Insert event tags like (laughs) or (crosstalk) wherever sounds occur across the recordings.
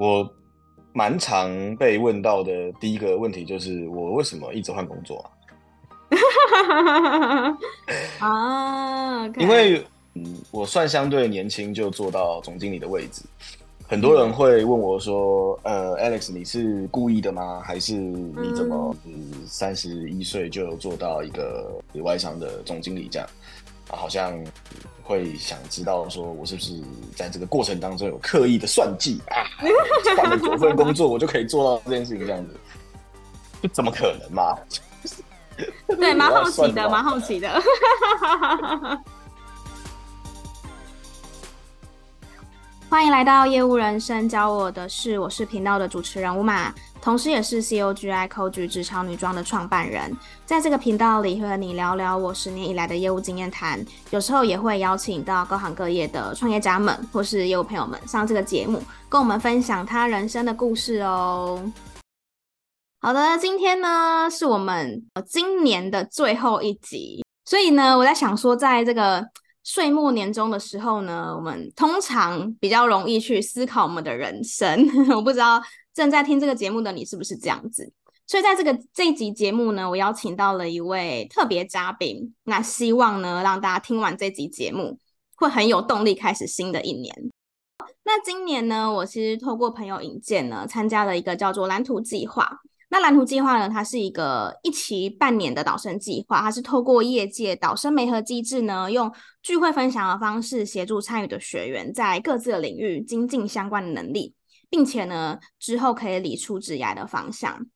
我蛮常被问到的第一个问题就是，我为什么一直换工作啊？(laughs) 啊.因为嗯，我算相对年轻就做到总经理的位置，很多人会问我说：“呃，Alex，你是故意的吗？还是你怎么三十一岁就做到一个外商的总经理这样？”啊，好像会想知道说我是不是在这个过程当中有刻意的算计啊？换了九份工作，我就可以做到这件事情这样子？就怎么可能嘛？对，蛮好奇的，蛮好奇的。(laughs) 欢迎来到业务人生，教我的是，我是频道的主持人吴马，同时也是 COGI Coach 职场女装的创办人。在这个频道里，会和你聊聊我十年以来的业务经验谈，有时候也会邀请到各行各业的创业家们或是业务朋友们上这个节目，跟我们分享他人生的故事哦。好的，今天呢是我们今年的最后一集，所以呢，我在想说，在这个。岁末年终的时候呢，我们通常比较容易去思考我们的人生。(laughs) 我不知道正在听这个节目的你是不是这样子。所以在这个这一集节目呢，我邀请到了一位特别嘉宾。那希望呢，让大家听完这集节目，会很有动力开始新的一年。那今年呢，我其实透过朋友引荐呢，参加了一个叫做蓝图计划。那蓝图计划呢，它是一个一期半年的导生计划，它是透过业界导生媒合机制呢，用聚会分享的方式协助参与的学员在各自的领域精进相关的能力，并且呢之后可以理出职涯的方向。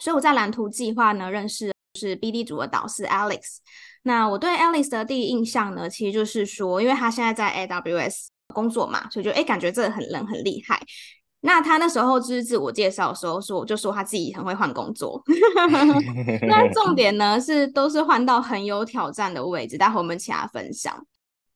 所以我在蓝图计划呢认识是 BD 组的导师 Alex。那我对 Alex 的第一印象呢，其实就是说，因为他现在在 AWS 工作嘛，所以就诶感觉这很人很厉害。那他那时候就是自我介绍的时候说，就说他自己很会换工作。(laughs) 那重点呢是都是换到很有挑战的位置，待会我们其他分享。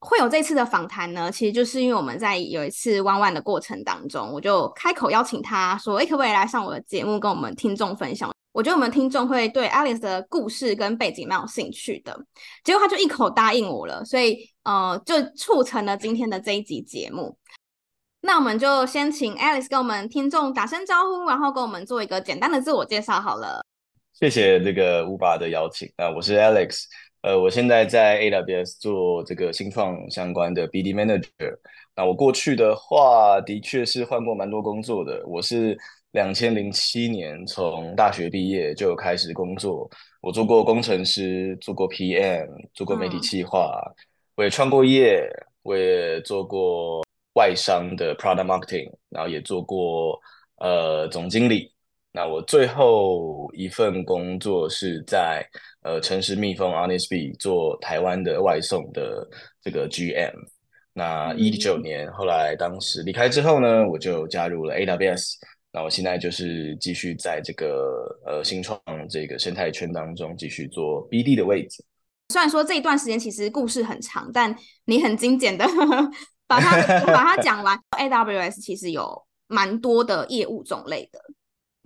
会有这次的访谈呢，其实就是因为我们在有一次弯弯的过程当中，我就开口邀请他说：“哎，可不可以来上我的节目，跟我们听众分享？”我觉得我们听众会对 Alex 的故事跟背景蛮有兴趣的。结果他就一口答应我了，所以呃，就促成了今天的这一集节目。那我们就先请 Alex 跟我们听众打声招呼，然后跟我们做一个简单的自我介绍好了。谢谢这个乌巴的邀请啊，我是 Alex，呃，我现在在 AWS 做这个新创相关的 BD Manager。那我过去的话，的确是换过蛮多工作的。我是两千零七年从大学毕业就开始工作，我做过工程师，做过 PM，做过媒体企划，嗯、我也创过业，我也做过。外商的 product marketing，然后也做过呃总经理。那我最后一份工作是在呃诚实蜜蜂 Honest Bee 做台湾的外送的这个 GM。那一九年后来当时离开之后呢，我就加入了 AWS。那我现在就是继续在这个呃新创这个生态圈当中继续做 BD 的位置。虽然说这一段时间其实故事很长，但你很精简的。把它 (laughs) 把它讲完。AWS 其实有蛮多的业务种类的，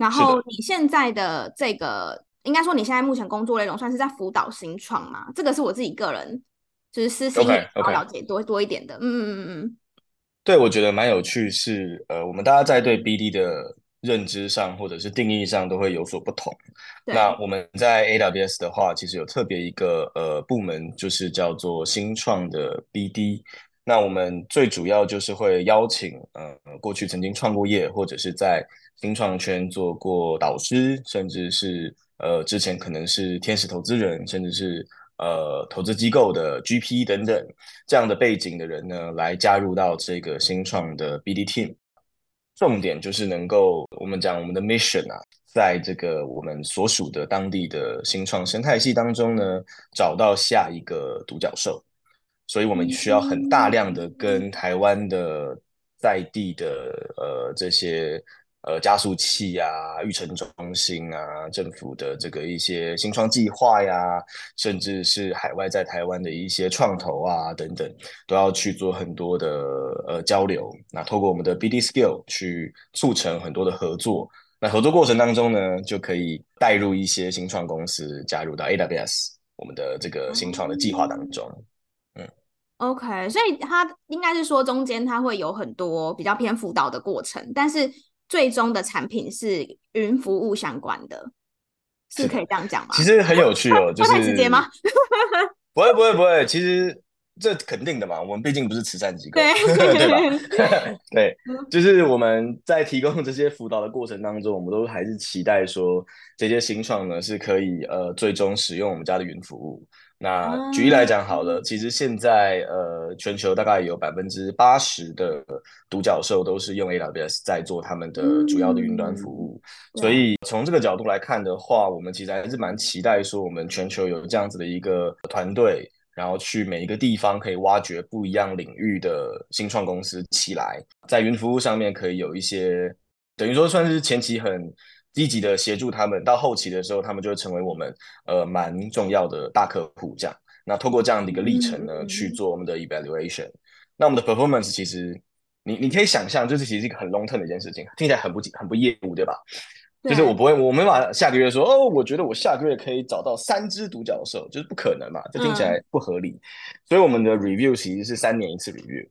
然后你现在的这个，应该说你现在目前工作内容算是在辅导新创嘛？这个是我自己个人就是私心要了解多.多一点的。嗯嗯嗯嗯，对，我觉得蛮有趣是，是呃，我们大家在对 BD 的认知上或者是定义上都会有所不同。那我们在 AWS 的话，其实有特别一个呃部门，就是叫做新创的 BD。那我们最主要就是会邀请，呃，过去曾经创过业，或者是在新创圈做过导师，甚至是呃之前可能是天使投资人，甚至是呃投资机构的 GP 等等这样的背景的人呢，来加入到这个新创的 BD team。重点就是能够我们讲我们的 mission 啊，在这个我们所属的当地的新创生态系当中呢，找到下一个独角兽。所以我们需要很大量的跟台湾的在地的呃这些呃加速器啊、育成中心啊、政府的这个一些新创计划呀，甚至是海外在台湾的一些创投啊等等，都要去做很多的呃交流。那透过我们的 BD Skill 去促成很多的合作。那合作过程当中呢，就可以带入一些新创公司加入到 AWS 我们的这个新创的计划当中。OK，所以他应该是说中间他会有很多比较偏辅导的过程，但是最终的产品是云服务相关的，是可以这样讲吗？其实很有趣哦，就是太直接吗？(laughs) 不会不会不会，其实。这肯定的嘛，我们毕竟不是慈善机构，对，(laughs) 对吧？(laughs) 对，就是我们在提供这些辅导的过程当中，我们都还是期待说，这些新创呢是可以呃最终使用我们家的云服务。那举例来讲好了，其实现在呃全球大概有百分之八十的独角兽都是用 AWS 在做他们的主要的云端服务，所以从这个角度来看的话，我们其实还是蛮期待说，我们全球有这样子的一个团队。然后去每一个地方可以挖掘不一样领域的新创公司起来，在云服务上面可以有一些，等于说算是前期很积极的协助他们，到后期的时候他们就会成为我们呃蛮重要的大客户这样。那透过这样的一个历程呢，嗯、去做我们的 evaluation。那我们的 performance 其实你你可以想象，就是其实是一个很 long term 的一件事情，听起来很不很不业务，对吧？就是我不会，我没办法下个月说哦，我觉得我下个月可以找到三只独角兽，就是不可能嘛，这听起来不合理。嗯、所以我们的 review 其实是三年一次 review。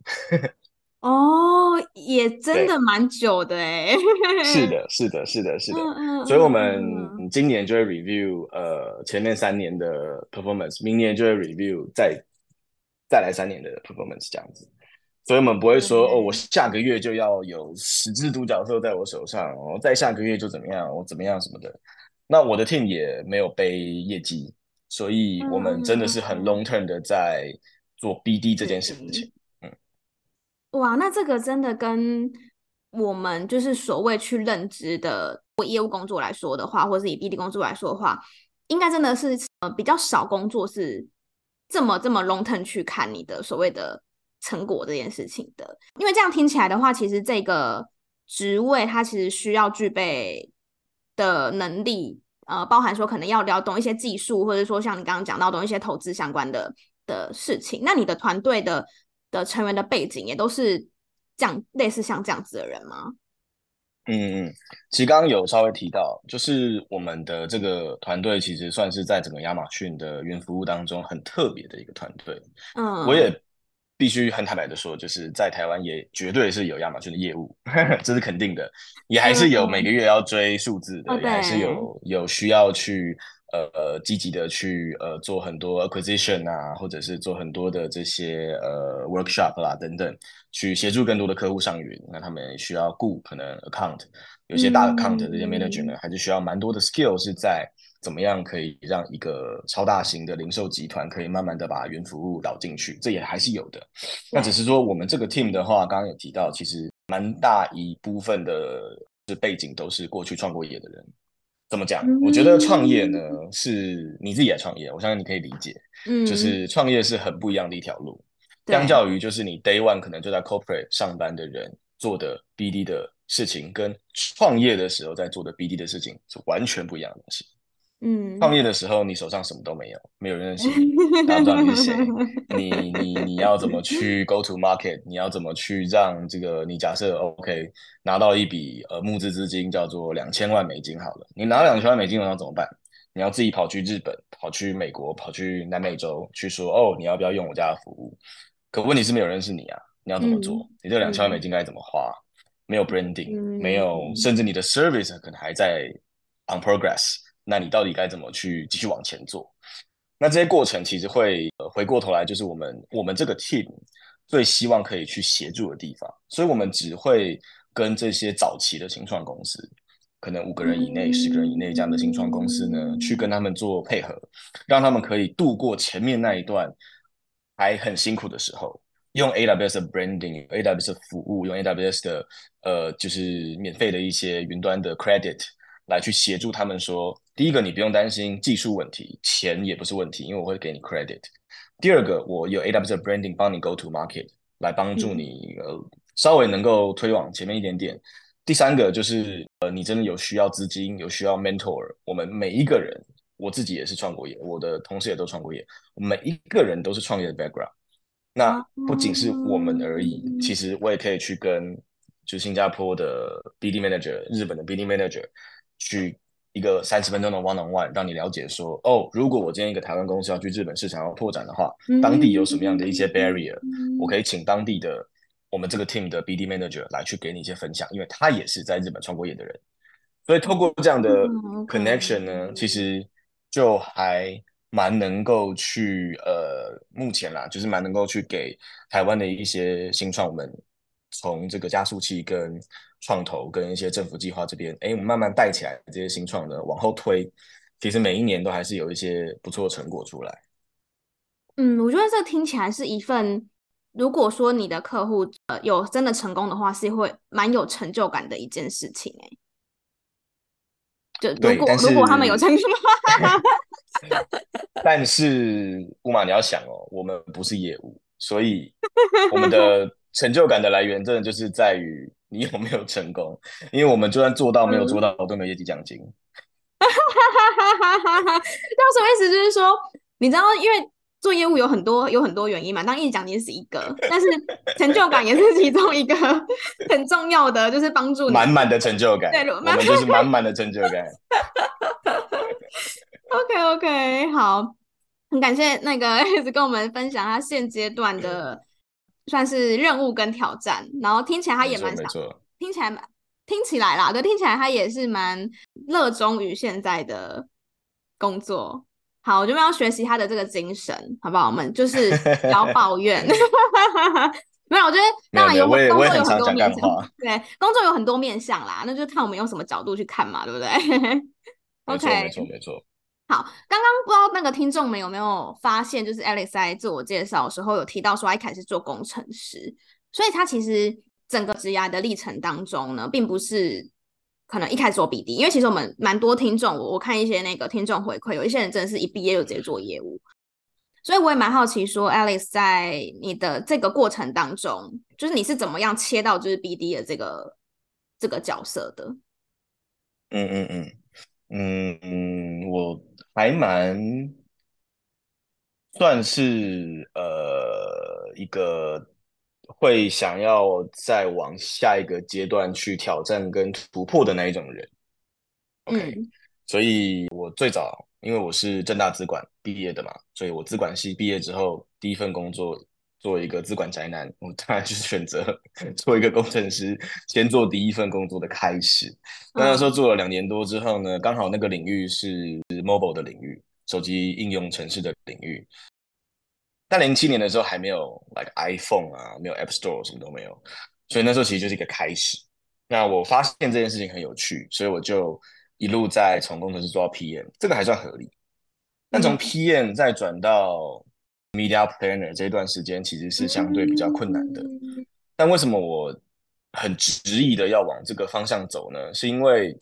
哦，也真的蛮久的哎。(laughs) 是的，是的，是的，是的。嗯嗯。所以我们今年就会 review 呃前面三年的 performance，明年就会 review 再再来三年的 performance 这样子。所以我们不会说哦，我下个月就要有十只独角兽在我手上，哦，再下个月就怎么样，我怎么样什么的。那我的 team 也没有背业绩，所以我们真的是很 long term 的在做 BD 这件事情。哇，那这个真的跟我们就是所谓去认知的业务工作来说的话，或者是以 BD 工作来说的话，应该真的是呃比较少工作是这么这么 long term 去看你的所谓的。成果这件事情的，因为这样听起来的话，其实这个职位它其实需要具备的能力，呃，包含说可能要了懂一些技术，或者说像你刚刚讲到懂一些投资相关的的事情。那你的团队的的成员的背景也都是这样，类似像这样子的人吗？嗯嗯，其实刚刚有稍微提到，就是我们的这个团队其实算是在整个亚马逊的云服务当中很特别的一个团队。嗯，我也。必须很坦白的说，就是在台湾也绝对是有亚马逊的业务，(laughs) 这是肯定的，也还是有每个月要追数字的，嗯、也还是有有需要去呃呃积极的去呃做很多 acquisition 啊，或者是做很多的这些呃 workshop 啦等等，去协助更多的客户上云。那他们需要顾可能 account，有些大的 account 这些 manager 还是需要蛮多的 skill 是在。怎么样可以让一个超大型的零售集团可以慢慢的把云服务导进去？这也还是有的。那只是说我们这个 team 的话，刚刚有提到，其实蛮大一部分的是背景都是过去创过业的人。怎么讲？我觉得创业呢，是你自己来创业，我相信你可以理解。嗯，就是创业是很不一样的一条路，相较于就是你 day one 可能就在 corporate 上班的人做的 BD 的事情，跟创业的时候在做的 BD 的事情是完全不一样的东西。嗯，创业的时候你手上什么都没有，没有人认识 (laughs) 你，大家不知道你是谁，你你你要怎么去 go to market？你要怎么去让这个你假设 OK 拿到一笔呃募资资金叫做两千万美金好了，你拿两千万美金我要怎么办？你要自己跑去日本、跑去美国、跑去南美洲去说哦，你要不要用我家的服务？可问题是没有人认识你啊，你要怎么做？嗯、你这两千万美金该怎么花？没有 branding，、嗯、没有，甚至你的 service 可能还在 on progress。那你到底该怎么去继续往前做？那这些过程其实会、呃、回过头来，就是我们我们这个 team 最希望可以去协助的地方。所以，我们只会跟这些早期的新创公司，可能五个人以内、十个人以内这样的新创公司呢，去跟他们做配合，让他们可以度过前面那一段还很辛苦的时候，用 AWS 的 branding、AWS 的服务、用 AWS 的呃，就是免费的一些云端的 credit。来去协助他们说，第一个你不用担心技术问题，钱也不是问题，因为我会给你 credit。第二个，我有 AWS branding 帮你 go to market，来帮助你、嗯、呃稍微能够推往前面一点点。第三个就是呃你真的有需要资金，有需要 mentor，我们每一个人，我自己也是创过业，我的同事也都创过业，每一个人都是创业的 background。那不仅是我们而已，嗯、其实我也可以去跟就新加坡的 BD manager、日本的 BD manager。去一个三十分钟的 one on one，让你了解说，哦，如果我今天一个台湾公司要去日本市场要拓展的话，当地有什么样的一些 barrier，我可以请当地的我们这个 team 的 BD manager 来去给你一些分享，因为他也是在日本创过业的人，所以透过这样的 connection 呢，嗯 okay. 其实就还蛮能够去呃，目前啦，就是蛮能够去给台湾的一些新创们，从这个加速器跟创投跟一些政府计划这边，哎，我们慢慢带起来这些新创的，往后推，其实每一年都还是有一些不错的成果出来。嗯，我觉得这听起来是一份。如果说你的客户呃有真的成功的话，是会蛮有成就感的一件事情哎。就如果如果他们有成功的话，(laughs) 但是乌马你要想哦，我们不是业务，所以我们的 (laughs) 成就感的来源真的就是在于你有没有成功。因为我们就算做到没有做到，都没有业绩奖金。哈哈哈哈哈！那什么意思？就是说，你知道，因为。做业务有很多有很多原因嘛，当业绩奖金是一个，但是成就感也是其中一个 (laughs) 很重要的，就是帮助你满满的成就感。对，我们就是满满的成就感。(laughs) OK OK，好，很感谢那个 Alex 跟我们分享他现阶段的算是任务跟挑战，然后听起来他也蛮想，听起来蛮听起来啦，对，听起来他也是蛮热衷于现在的工作。好，我就要学习他的这个精神，好不好？我们就是不要抱怨。(laughs) 没有，我觉得当然有工作有很多面向，对，工作有很多面向啦，那就看我们用什么角度去看嘛，对不对？OK，没错没错。好，刚刚不知道那个听众们有没有发现，就是 Alex 在自我介绍的时候有提到说，他一开始做工程师，所以他其实整个职涯的历程当中呢，并不是。可能一开始做 BD，因为其实我们蛮多听众，我我看一些那个听众回馈，有一些人真的是一毕业就直接做业务，所以我也蛮好奇说，Alex 在你的这个过程当中，就是你是怎么样切到就是 BD 的这个这个角色的？嗯嗯嗯嗯嗯，我还蛮算是呃一个。会想要再往下一个阶段去挑战跟突破的那一种人，OK，嗯，所以我最早因为我是正大资管毕业的嘛，所以我资管系毕业之后第一份工作做一个资管宅男，我当然就是选择做一个工程师，先做第一份工作的开始。那那时候做了两年多之后呢，刚好那个领域是 mobile 的领域，手机应用程式的领域。但零七年的时候还没有 like iPhone 啊，没有 App Store 什么都没有，所以那时候其实就是一个开始。那我发现这件事情很有趣，所以我就一路在从工程师做到 PM，这个还算合理。但从 PM 再转到 Media Planner 这段时间，其实是相对比较困难的。但为什么我很执意的要往这个方向走呢？是因为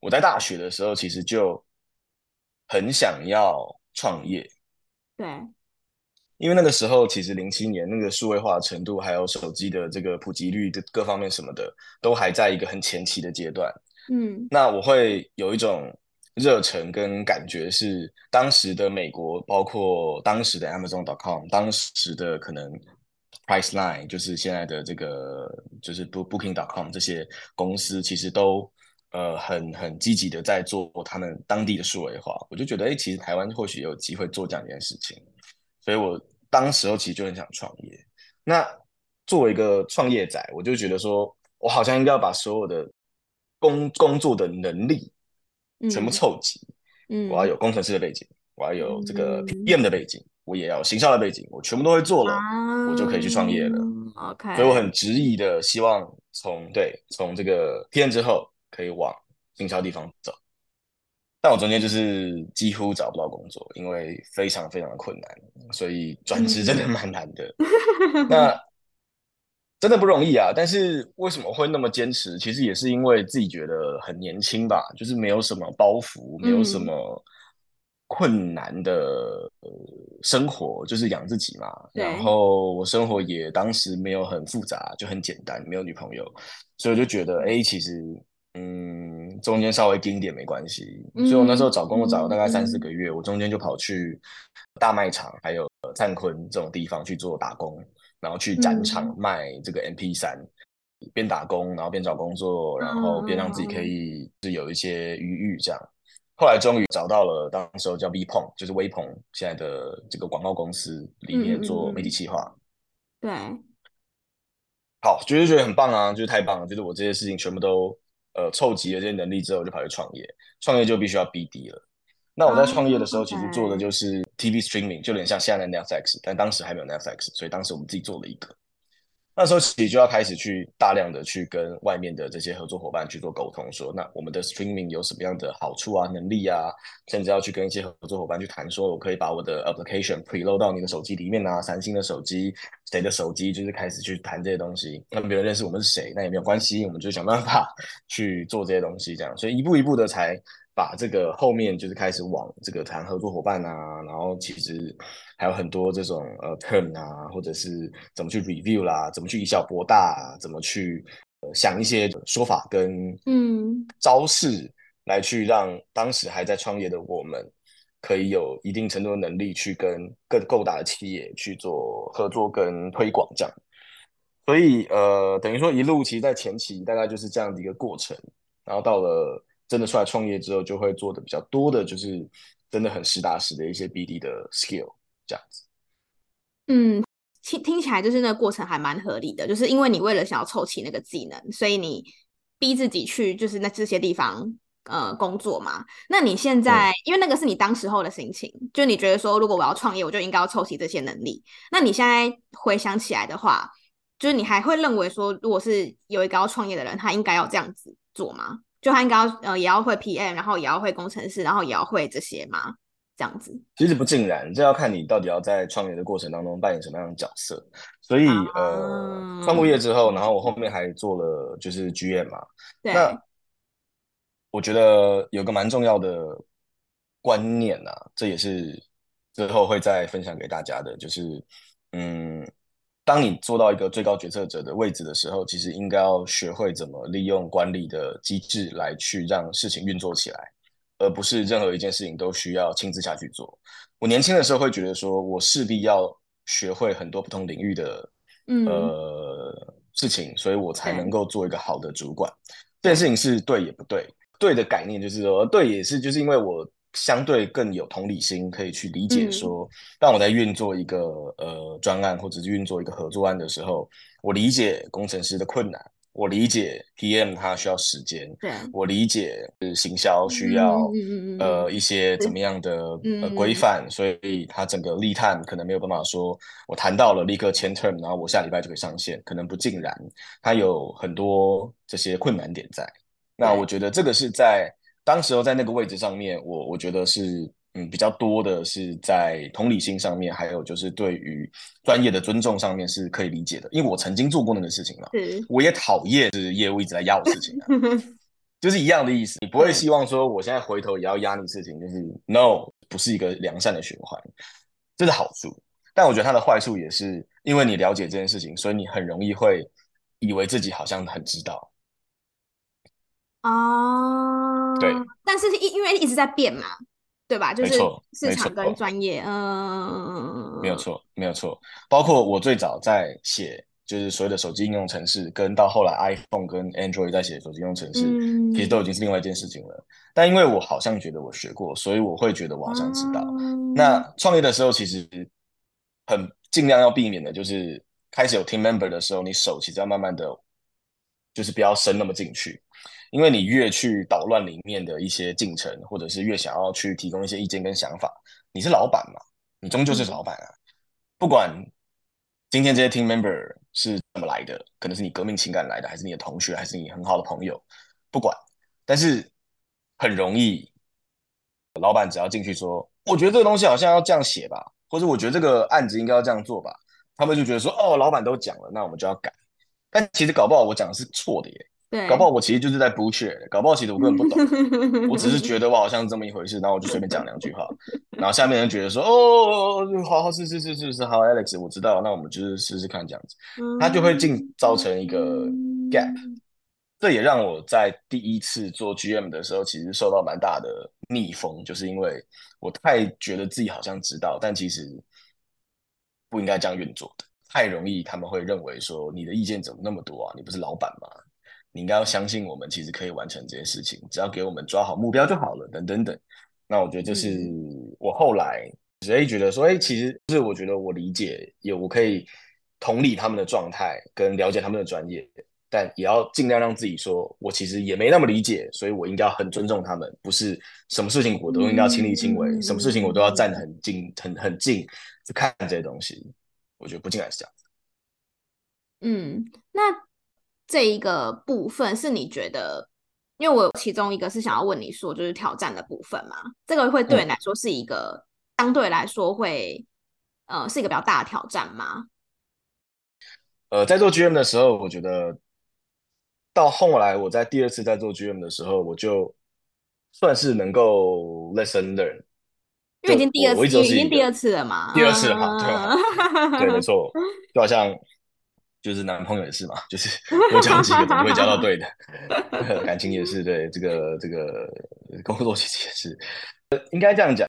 我在大学的时候其实就很想要创业。对。因为那个时候，其实零七年那个数位化的程度，还有手机的这个普及率的各方面什么的，都还在一个很前期的阶段。嗯，那我会有一种热忱跟感觉，是当时的美国，包括当时的 Amazon.com，当时的可能 Priceline，就是现在的这个就是 Booking.com 这些公司，其实都呃很很积极的在做他们当地的数位化。我就觉得，哎，其实台湾或许有机会做这样一件事情。所以我当时候其实就很想创业。那作为一个创业仔，我就觉得说，我好像应该要把所有的工工作的能力全部凑齐。嗯，我要有工程师的背景，我要有这个 PM 的背景，我也要有行销的背景，我全部都会做了，我就可以去创业了。OK，所以我很执意的希望从对从这个 PM 之后可以往行销地方走。但我中间就是几乎找不到工作，因为非常非常的困难，所以转职真的蛮难的。(laughs) 那真的不容易啊！但是为什么会那么坚持？其实也是因为自己觉得很年轻吧，就是没有什么包袱，没有什么困难的呃生活，就是养自己嘛。然后我生活也当时没有很复杂，就很简单，没有女朋友，所以我就觉得，哎，其实。嗯，中间稍微盯一点没关系，嗯，所以我那时候找工作找了大概三四个月，嗯，我中间就跑去大卖场还有灿坤这种地方去做打工，然后去展场卖这个 MP 三嗯，边打工然后边找工作，然后边让自己可以是有一些余裕这样。后来终于找到了，当时候叫 V 朋，就是微鹏现在的这个广告公司里面做媒体企划。对。好，觉得觉得很棒啊，就是太棒了，就是我这些事情全部都呃凑齐了这些能力之后，就跑去创业，创业就必须要 BD 了。那我在创业的时候，其实做的就是 TV streaming，就有点像现在的 Netflix，但当时还没有 Netflix，所以当时我们自己做了一个。那时候其实就要开始去大量的去跟外面的这些合作伙伴去做沟通，说那我们的 streaming 有什么样的好处啊、能力啊，甚至要去跟一些合作伙伴去谈，说我可以把我的 application preload 到你的手机里面啊，三星的手机、谁的手机，就是开始去谈这些东西。那别人认识我们是谁，那也没有关系，我们就想办法去做这些东西，这样，所以一步一步的才。把这个后面就是开始往这个谈合作伙伴啊，然后其实还有很多这种呃 term 啊，或者是怎么去 review 啦，怎么去以小博大啊，怎么去、呃、想一些说法跟嗯招式来去让当时还在创业的我们可以有一定程度的能力去跟更够大的企业去做合作跟推广这样。所以呃等于说一路其实在前期大概就是这样的一个过程，然后到了。真的出来创业之后，就会做的比较多的，就是真的很实打实的一些 BD 的 skill 这样子。嗯，听听起来就是那个过程还蛮合理的，就是因为你为了想要凑齐那个技能，所以你逼自己去就是那这些地方呃工作嘛。那你现在，嗯，因为那个是你当时候的心情，就你觉得说，如果我要创业，我就应该要凑齐这些能力。那你现在回想起来的话，就是你还会认为说，如果是有一个要创业的人，他应该要这样子做吗？就他应该要呃也要会 PM，然后也要会工程师，然后也要会这些吗？这样子？其实不尽然，这要看你到底要在创业的过程当中扮演什么样的角色。所以、啊、呃，创过业之后，然后我后面还做了就是 GM 嘛。对。那我觉得有个蛮重要的观念啊，这也是之后会再分享给大家的，就是嗯。当你做到一个最高决策者的位置的时候，其实应该要学会怎么利用管理的机制来去让事情运作起来，而不是任何一件事情都需要亲自下去做。我年轻的时候会觉得说，我势必要学会很多不同领域的、嗯、呃事情，所以我才能够做一个好的主管。这件事情是对也不对，对的概念就是说，对也是就是因为我。相对更有同理心，可以去理解说，当我在运作一个呃专案或者是运作一个合作案的时候，我理解工程师的困难，我理解 PM 他需要时间，对，我理解是行销需要、嗯、呃一些怎么样的、规范，所以他整个立探可能没有办法说，我谈到了立刻签 term，然后我下礼拜就可以上线，可能不尽然，他有很多这些困难点在。那我觉得这个是在。当时候在那个位置上面，我我觉得是嗯比较多的是在同理心上面，还有就是对于专业的尊重上面是可以理解的，因为我曾经做过那个事情嘛，是。我也讨厌是业务一直在压我事情啊，(laughs) 就是一样的意思，你不会希望说我现在回头也要压你事情，就是 no 不是一个良善的循环，这是好处，但我觉得它的坏处也是因为你了解这件事情，所以你很容易会以为自己好像很知道。哦，对，但是因因为一直在变嘛，对吧？就是市场跟专业，嗯，没有错，没有错。包括我最早在写，就是所谓的手机应用程式，跟到后来 iPhone 跟 Android 在写手机应用程式，嗯，其实都已经是另外一件事情了。但因为我好像觉得我学过，所以我会觉得我好像知道。嗯，那创业的时候，其实很尽量要避免的，就是开始有 team member 的时候，你手其实要慢慢的，就是不要伸那么进去。因为你越去捣乱里面的一些进程，或者是越想要去提供一些意见跟想法，你是老板嘛？你终究是老板啊。不管今天这些 team member 是怎么来的，可能是你革命情感来的，还是你的同学，还是你很好的朋友，不管。但是很容易，老板只要进去说，我觉得这个东西好像要这样写吧，或者我觉得这个案子应该要这样做吧，他们就觉得说，哦，老板都讲了，那我们就要改。但其实搞不好我讲的是错的耶。对，搞不好我其实就是在 bullshit，搞不好其实我根本不懂，(laughs) 我只是觉得我好像是这么一回事，然后我就随便讲两句话，然后下面人觉得说，哦，好好，是是是是是，好，Alex，我知道，那我们就是试试看这样子，他就会进造成一个 gap，这也让我在第一次做 GM 的时候，其实受到蛮大的逆风，就是因为我太觉得自己好像知道，但其实不应该这样运作的，太容易他们会认为说，你的意见怎么那么多啊？你不是老板吗？你应该要相信我们，其实可以完成这些事情，只要给我们抓好目标就好了，等等等。那我觉得这是我后来所以觉得说，哎，其实是我觉得我理解，也我可以同理他们的状态，跟了解他们的专业，但也要尽量让自己说，我其实也没那么理解，所以我应该要很尊重他们，不是什么事情我都应该要亲力亲为，嗯、什么事情我都要站得很近、很很近去看这些东西。我觉得不尽然是这样。嗯，那这一个部分是你觉得，因为我其中一个是想要问你说，就是挑战的部分嘛，这个会对你来说是一个、嗯、相对来说会，呃，是一个比较大的挑战吗？呃，在做 GM 的时候，我觉得到后来我在第二次在做 GM 的时候，我就算是能够 lesson learn，因为已经第二次，已经第二次了嘛，第二次了嘛，对？对，没错，(laughs) 就好像就是男朋友也是嘛，就是多交几个总会交到对的，感情也是对，这个这个工作其实也是，应该这样讲。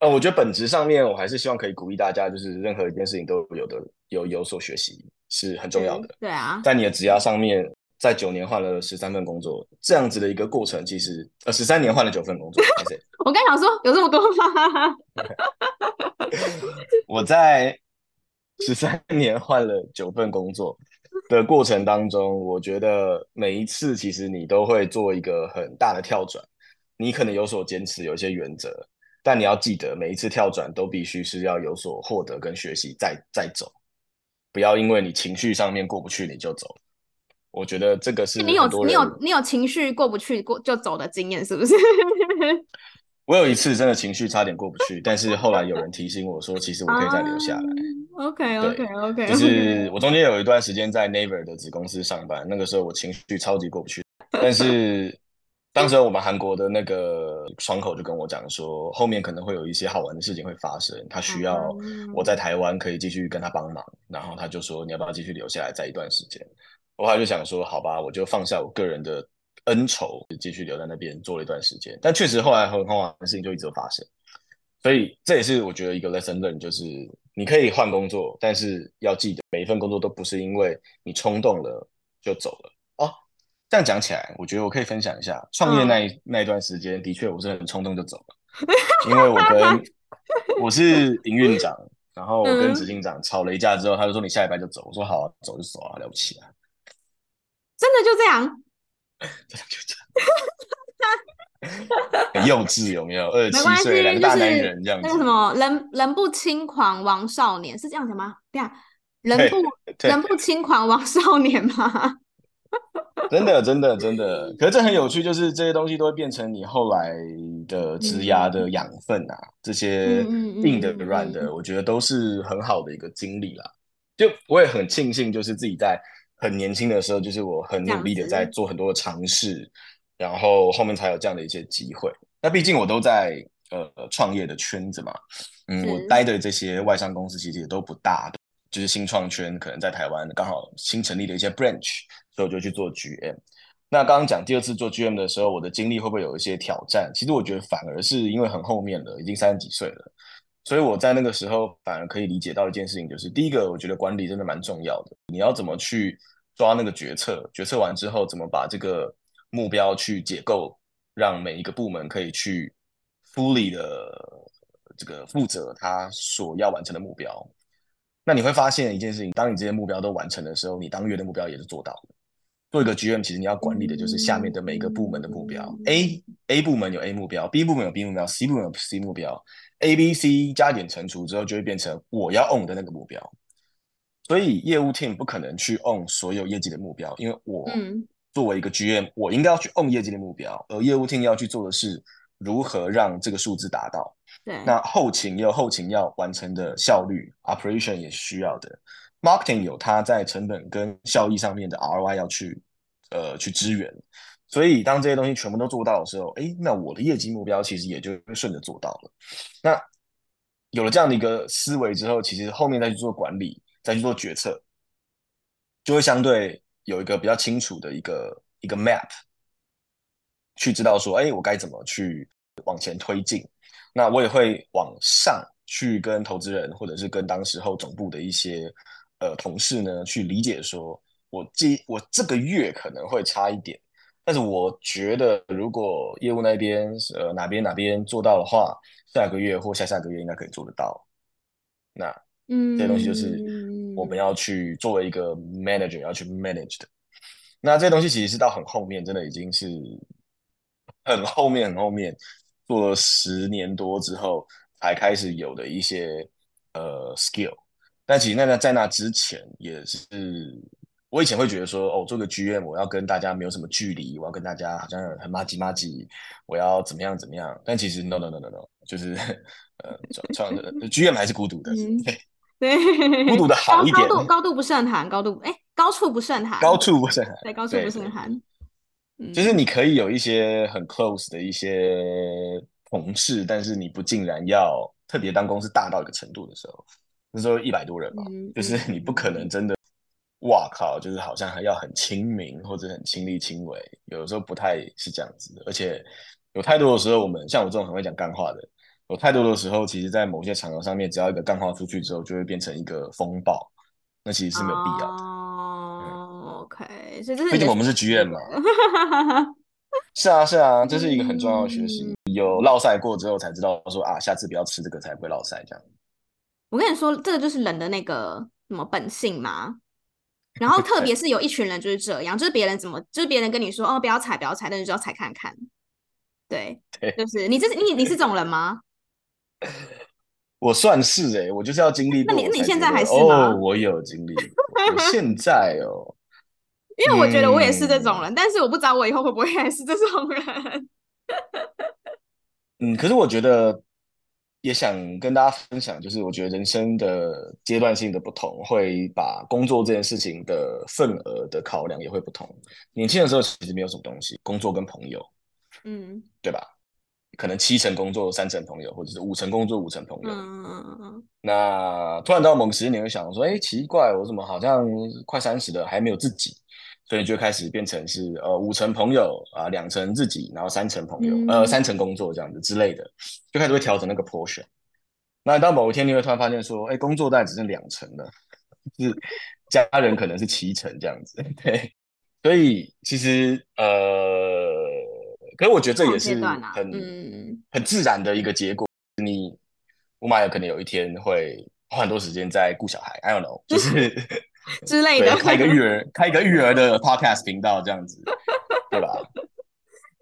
呃，我觉得本质上面，我还是希望可以鼓励大家，就是任何一件事情都有的有有所学习。是很重要的。对啊，在你的职涯上面，在九年换了十三份工作，这样子的一个过程，其实呃，十三年换了九份工作。(laughs) 我刚想说，有这么多吗？(laughs) 我在十三 (laughs) 年换了九份工作的过程当中，我觉得每一次其实你都会做一个很大的跳转，你可能有所坚持，有一些原则，但你要记得，每一次跳转都必须是要有所获得跟学习，再再走。不要因为你情绪上面过不去你就走，我觉得这个是你有你有你有情绪过不去过就走的经验是不是？(laughs) 我有一次真的情绪差点过不去，但是后来有人提醒我说，其实我可以再留下来。Uh, OK OK OK，就是我中间有一段时间在 Naver 的子公司上班，那个时候我情绪超级过不去，(laughs) 但是。当时我们韩国的那个窗口就跟我讲说，后面可能会有一些好玩的事情会发生，他需要我在台湾可以继续跟他帮忙，然后他就说，你要不要继续留下来再一段时间？我后来就想说，好吧，我就放下我个人的恩仇，继续留在那边做了一段时间。但确实后来很好玩的事情就一直都发生，所以这也是我觉得一个 lesson learn，就是你可以换工作，但是要记得每一份工作都不是因为你冲动了就走了。哦。这样讲起来，我觉得我可以分享一下创业那一、嗯、那一段时间，的确我是很冲动就走了，因为我跟 (laughs) 我是营运长，然后我跟执行长吵了一架之后，他就说你下礼拜就走，我说好啊，走就走啊，了不起啊，真的就这样，(laughs) 很幼稚有没有？二十七岁两个大男人这样子，那个什么人人不轻狂枉少年是这样子吗？对啊，人不人不轻狂枉少年吗？(laughs) 真的，真的，真的，可是这很有趣，就是这些东西都会变成你后来的枝芽的养分啊，嗯、这些硬的、软的，我觉得都是很好的一个经历啦。就我也很庆幸，就是自己在很年轻的时候，就是我很努力的在做很多的尝试，然后后面才有这样的一些机会。那毕竟我都在呃创业的圈子嘛，嗯，我待的这些外商公司其实也都不大的，就是新创圈，可能在台湾刚好新成立的一些 branch。所以我就去做 GM。那刚刚讲第二次做 GM 的时候，我的经历会不会有一些挑战？其实我觉得反而是因为很后面了，已经三十几岁了，所以我在那个时候反而可以理解到一件事情，就是第一个，我觉得管理真的蛮重要的。你要怎么去抓那个决策？决策完之后，怎么把这个目标去解构，让每一个部门可以去 fully 的这个负责他所要完成的目标。那你会发现一件事情，当你这些目标都完成的时候，你当月的目标也是做到了。做一个 GM，其实你要管理的就是下面的每一个部门的目标。A A 部门有 A 目标，B 部门有 B 目标，C 部门有 C 目标。A、B、C 加减乘除之后，就会变成我要 own 的那个目标。所以业务 team 不可能去 own 所有业绩的目标，因为我作为一个 GM，我应该要去 own 业绩的目标，而业务 team 要去做的是如何让这个数字达到。对，那后勤也有后勤要完成的效率，operation 也需要的。Marketing 有它在成本跟效益上面的 ROI 要去呃去支援，所以当这些东西全部都做到的时候，诶，那我的业绩目标其实也就顺着做到了。那有了这样的一个思维之后，其实后面再去做管理，再去做决策，就会相对有一个比较清楚的一个一个 map，去知道说，诶，我该怎么去往前推进。那我也会往上去跟投资人，或者是跟当时候总部的一些。呃，同事呢，去理解说，我这我这个月可能会差一点，但是我觉得如果业务那边呃哪边哪边做到的话，下个月或下下个月应该可以做得到。那嗯，这些东西就是我们要去作为一个 manager 要去 manage 的。那这些东西其实是到很后面，真的已经是很后面很后面做了十年多之后才开始有的一些呃 skill。但其实那那在那之前也是。我以前会觉得说，哦，做个 GM，我要跟大家没有什么距离，我要跟大家好像很麻吉麻吉，我要怎么样怎么样。但其实 no no no no no，就是呃，创创 GM 还是孤独的，嗯、对对，孤独的好一点。高度高度不胜寒，高度哎，高处不胜寒，高处不胜寒，对，高处不胜寒。就是你可以有一些很 close 的一些同事，但是你不竟然要特别当公司大到一个程度的时候，那时候一百多人嘛，嗯、就是你不可能真的。哇靠！就是好像还要很亲民或者很亲力亲为，有的时候不太是这样子的。而且有太多的时候，我们像我这种很会讲干话的，有太多的时候，其实在某些场合上面，只要一个干话出去之后，就会变成一个风暴。那其实是没有必要的。哦、嗯、OK，所以这是毕竟我们是剧院嘛。是啊，是啊，这是一个很重要的学习。嗯、有落赛过之后，才知道说啊，下次不要吃这个，才不会落赛这样。我跟你说，这个就是人的那个什么本性嘛。然后特别是有一群人就是这样，就是别人怎么，就是别人跟你说哦，不要踩，不要踩，但是就要踩看看。对，(laughs) 对就是你这是你你是这种人吗？(laughs) 我算是哎、欸，我就是要经历。那你你现在还是吗？哦，我有经历。我现 (laughs) 在哦，因为我觉得我也是这种人，嗯、但是我不知道我以后会不会还是这种人。嗯，可是我觉得。也想跟大家分享，就是我觉得人生的阶段性的不同，会把工作这件事情的份额的考量也会不同。年轻的时候其实没有什么东西，工作跟朋友，嗯，对吧？可能七成工作，三成朋友，或者是五成工作，五成朋友。嗯嗯嗯。那突然到某个时间，你会想说，哎，奇怪，我怎么好像快三十了，还没有自己？所以就开始变成是呃五成朋友啊，两成自己，然后三成朋友，嗯、呃三成工作这样子之类的，就开始会调整那个 portion。那到某一天，你会突然发现说，哎，工作大概只剩两成了，是家人可能是七成这样子。(laughs) 对，所以其实呃，可是我觉得这也是很、啊嗯、很自然的一个结果。你我妈有可能有一天会花很多时间在顾小孩，I don't know，就是。(laughs) (laughs) 之类的，(laughs) 开一个育儿，开一个育儿的 podcast 频道这样子，对吧？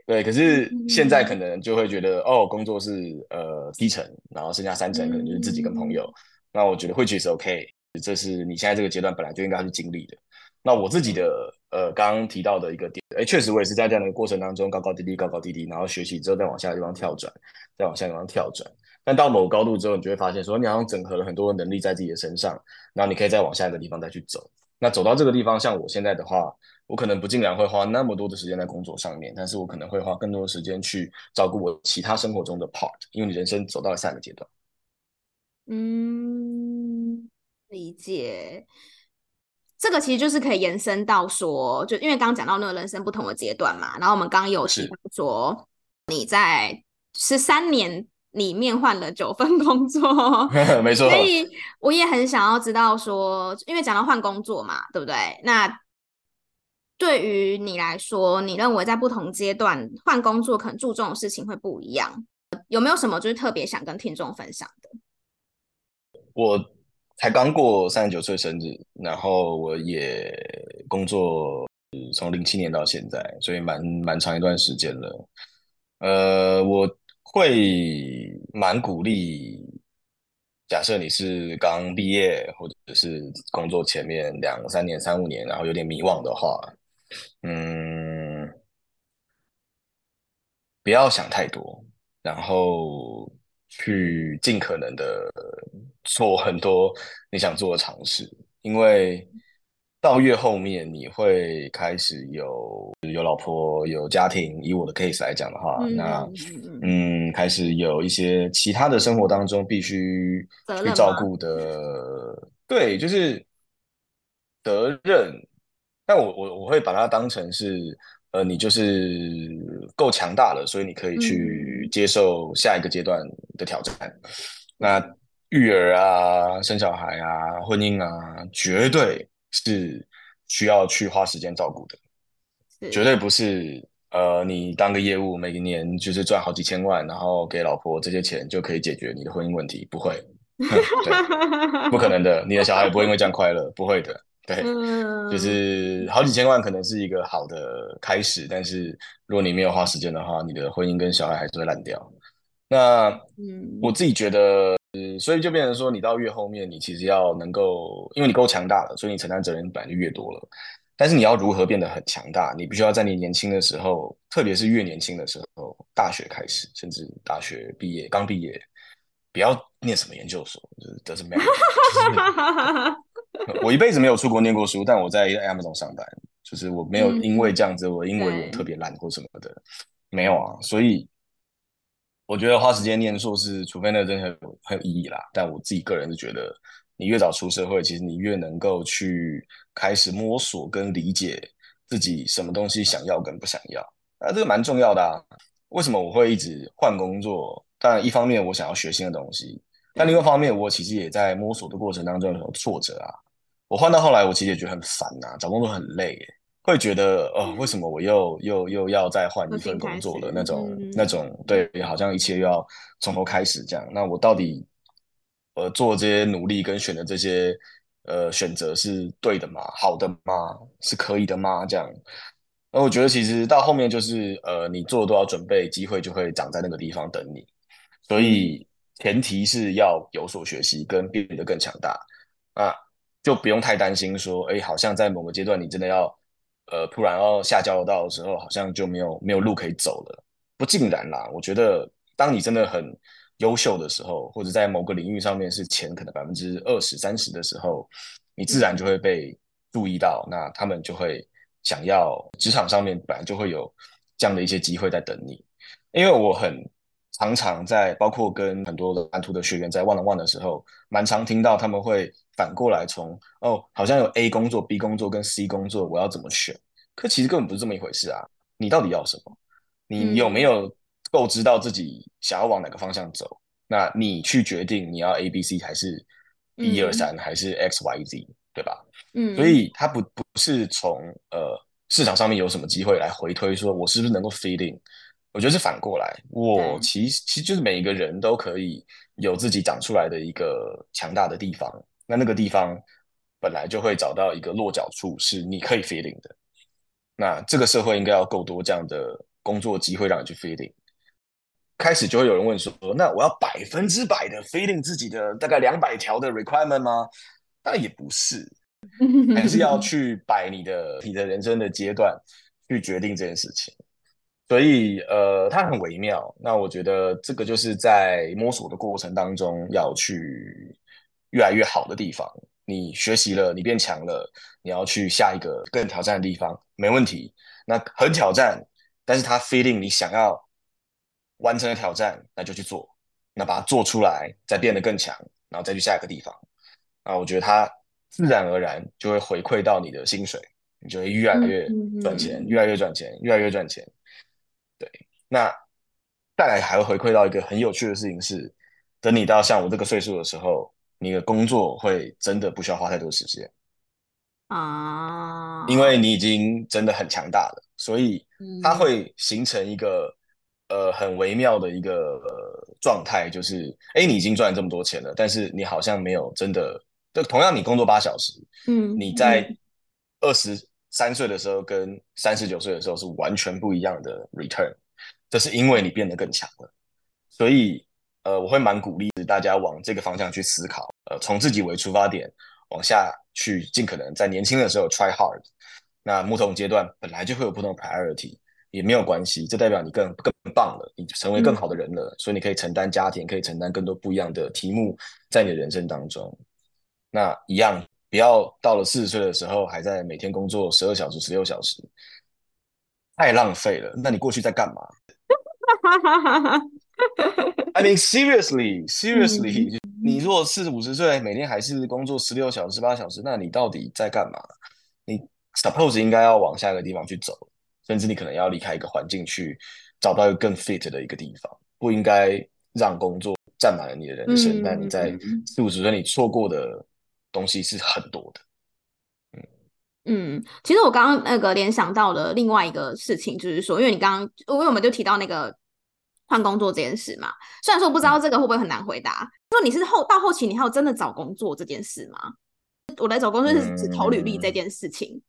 对，可是现在可能就会觉得，哦，工作是呃七成，然后剩下三成可能就是自己跟朋友。嗯、那我觉得会其实 OK，这是你现在这个阶段本来就应该去经历的。那我自己的呃刚刚提到的一个点，哎，确实我也是在这样的过程当中高高低低，高高低低，然后学习之后再往下的地方跳转，再往下的地方跳转。但到某高度之后，你就会发现说，你好像整合了很多能力在自己的身上，然后你可以再往下一个地方再去走。那走到这个地方，像我现在的话，我可能不尽然会花那么多的时间在工作上面，但是我可能会花更多的时间去照顾我其他生活中的 part，因为你人生走到了下一个阶段。嗯，理解。这个其实就是可以延伸到说，就因为刚刚讲到那个人生不同的阶段嘛，然后我们刚刚有提到说你在十三年。里面换了九份工作，(laughs) 没错。所以我也很想要知道说，因为讲到换工作嘛，对不对？那对于你来说，你认为在不同阶段换工作可能注重的事情会不一样？有没有什么就是特别想跟听众分享的？我才刚过三十九岁生日，然后我也工作从零七年到现在，所以蛮蛮长一段时间了。呃，我。会蛮鼓励，假设你是刚毕业或者是工作前面两三年、三五年，然后有点迷惘的话，嗯，不要想太多，然后去尽可能的做很多你想做的尝试，因为。到越后面，你会开始有有老婆、有家庭。以我的 case 来讲的话，嗯那嗯，开始有一些其他的生活当中必须去照顾的，对，就是责任。但我我我会把它当成是，呃，你就是够强大了，所以你可以去接受下一个阶段的挑战。嗯、那育儿啊、生小孩啊、婚姻啊，绝对。是需要去花时间照顾的，绝对不是呃，你当个业务，每一年就是赚好几千万，然后给老婆这些钱就可以解决你的婚姻问题，不会，(laughs) 对，不可能的，你的小孩不会因为这样快乐，不会的。对，就是好几千万可能是一个好的开始，但是如果你没有花时间的话，你的婚姻跟小孩还是会烂掉。那嗯，我自己觉得，所以就变成说，你到越后面，你其实要能够，因为你够强大了，所以你承担责任本来就越多了。但是你要如何变得很强大？你必须要在你年轻的时候，特别是越年轻的时候，大学开始，甚至大学毕业刚毕业，不要念什么研究所，就是 doesn't matter。(laughs) 我一辈子没有出国念过书，但我在 Amazon 上班，就是我没有因为这样子，嗯、我英文有特别烂或什么的，没有啊。所以我觉得花时间念硕士，除非那真的很有很有意义啦。但我自己个人是觉得。你越早出社会，其实你越能够去开始摸索跟理解自己什么东西想要跟不想要，那，这个蛮重要的啊。为什么我会一直换工作？当然，一方面我想要学新的东西，但另外一方面，我其实也在摸索的过程当中有挫折啊。我换到后来，我其实也觉得很烦呐，找工作很累，会觉得呃，为什么我又又又要再换一份工作了那种那种，对，好像一切又要从头开始这样。那我到底？呃，做这些努力跟选的这些呃选择是对的吗？好的吗？是可以的吗？这样，那我觉得其实到后面就是呃，你做多少准备，机会就会长在那个地方等你。所以前提是要有所学习，跟变得更强大啊，就不用太担心说，哎，好像在某个阶段你真的要呃突然要下交流道的时候，好像就没有没有路可以走了。不尽然啦，我觉得当你真的很。优秀的时候，或者在某个领域上面是前可能百分之二十三十的时候，你自然就会被注意到。那他们就会想要职场上面本来就会有这样的一些机会在等你。因为我很常常在包括跟很多的蓝图的学员在 one on one 的时候，蛮常听到他们会反过来从哦，好像有 A 工作、B 工作跟 C 工作，我要怎么选？可其实根本不是这么一回事啊！你到底要什么？你有没有？够知道自己想要往哪个方向走，那你去决定你要 A B C 还是一二三还是 X Y Z，对吧？嗯，所以它不不是从呃市场上面有什么机会来回推说我是不是能够 fit in，我觉得是反过来，我其实其实就是每一个人都可以有自己长出来的一个强大的地方，那那个地方本来就会找到一个落脚处是你可以 feeling 的，那这个社会应该要够多这样的工作机会让你去 feeling。开始就会有人问说：“那我要百分之百的 feeling 自己的大概两百条的 requirement 吗？”当然也不是，(laughs) 还是要去摆你的你的人生的阶段去决定这件事情。所以呃，它很微妙。那我觉得这个就是在摸索的过程当中要去越来越好的地方。你学习了，你变强了，你要去下一个更挑战的地方，没问题。那很挑战，但是它 feeling 你想要。完成的挑战，那就去做，那把它做出来，再变得更强，然后再去下一个地方。啊，我觉得它自然而然就会回馈到你的薪水，你就会越来越赚钱，嗯嗯嗯，越来越赚钱，越来越赚钱。对，那再来还会回馈到一个很有趣的事情是，等你到像我这个岁数的时候，你的工作会真的不需要花太多时间啊，因为你已经真的很强大了，所以它会形成一个。呃，很微妙的一个、呃、状态，就是，哎，你已经赚了这么多钱了，但是你好像没有真的，就同样你工作八小时，嗯，你在二十三岁的时候跟三十九岁的时候是完全不一样的 return，这是因为你变得更强了，所以，呃，我会蛮鼓励大家往这个方向去思考，呃，从自己为出发点往下去，尽可能在年轻的时候 try hard，那不同阶段本来就会有不同的 priority。也没有关系，这代表你更更棒了，你成为更好的人了，嗯、所以你可以承担家庭，可以承担更多不一样的题目在你的人生当中。那一样，不要到了四十岁的时候还在每天工作十二小时、十六小时，太浪费了。那你过去在干嘛？I mean seriously, seriously，、嗯、你如果四十五十岁每天还是工作十六小时、十八小时，那你到底在干嘛？你 suppose 应该要往下一个地方去走。甚至你可能要离开一个环境，去找到一个更 fit 的一个地方，不应该让工作占满了你的人生。嗯、但你在四五十岁，你错过的东西是很多的。嗯嗯，其实我刚刚那个联想到了另外一个事情，就是说，因为你刚刚，因为我们就提到那个换工作这件事嘛。虽然说我不知道这个会不会很难回答，说你是后到后期，你还有真的找工作这件事吗？我来找工作是只投履历这件事情。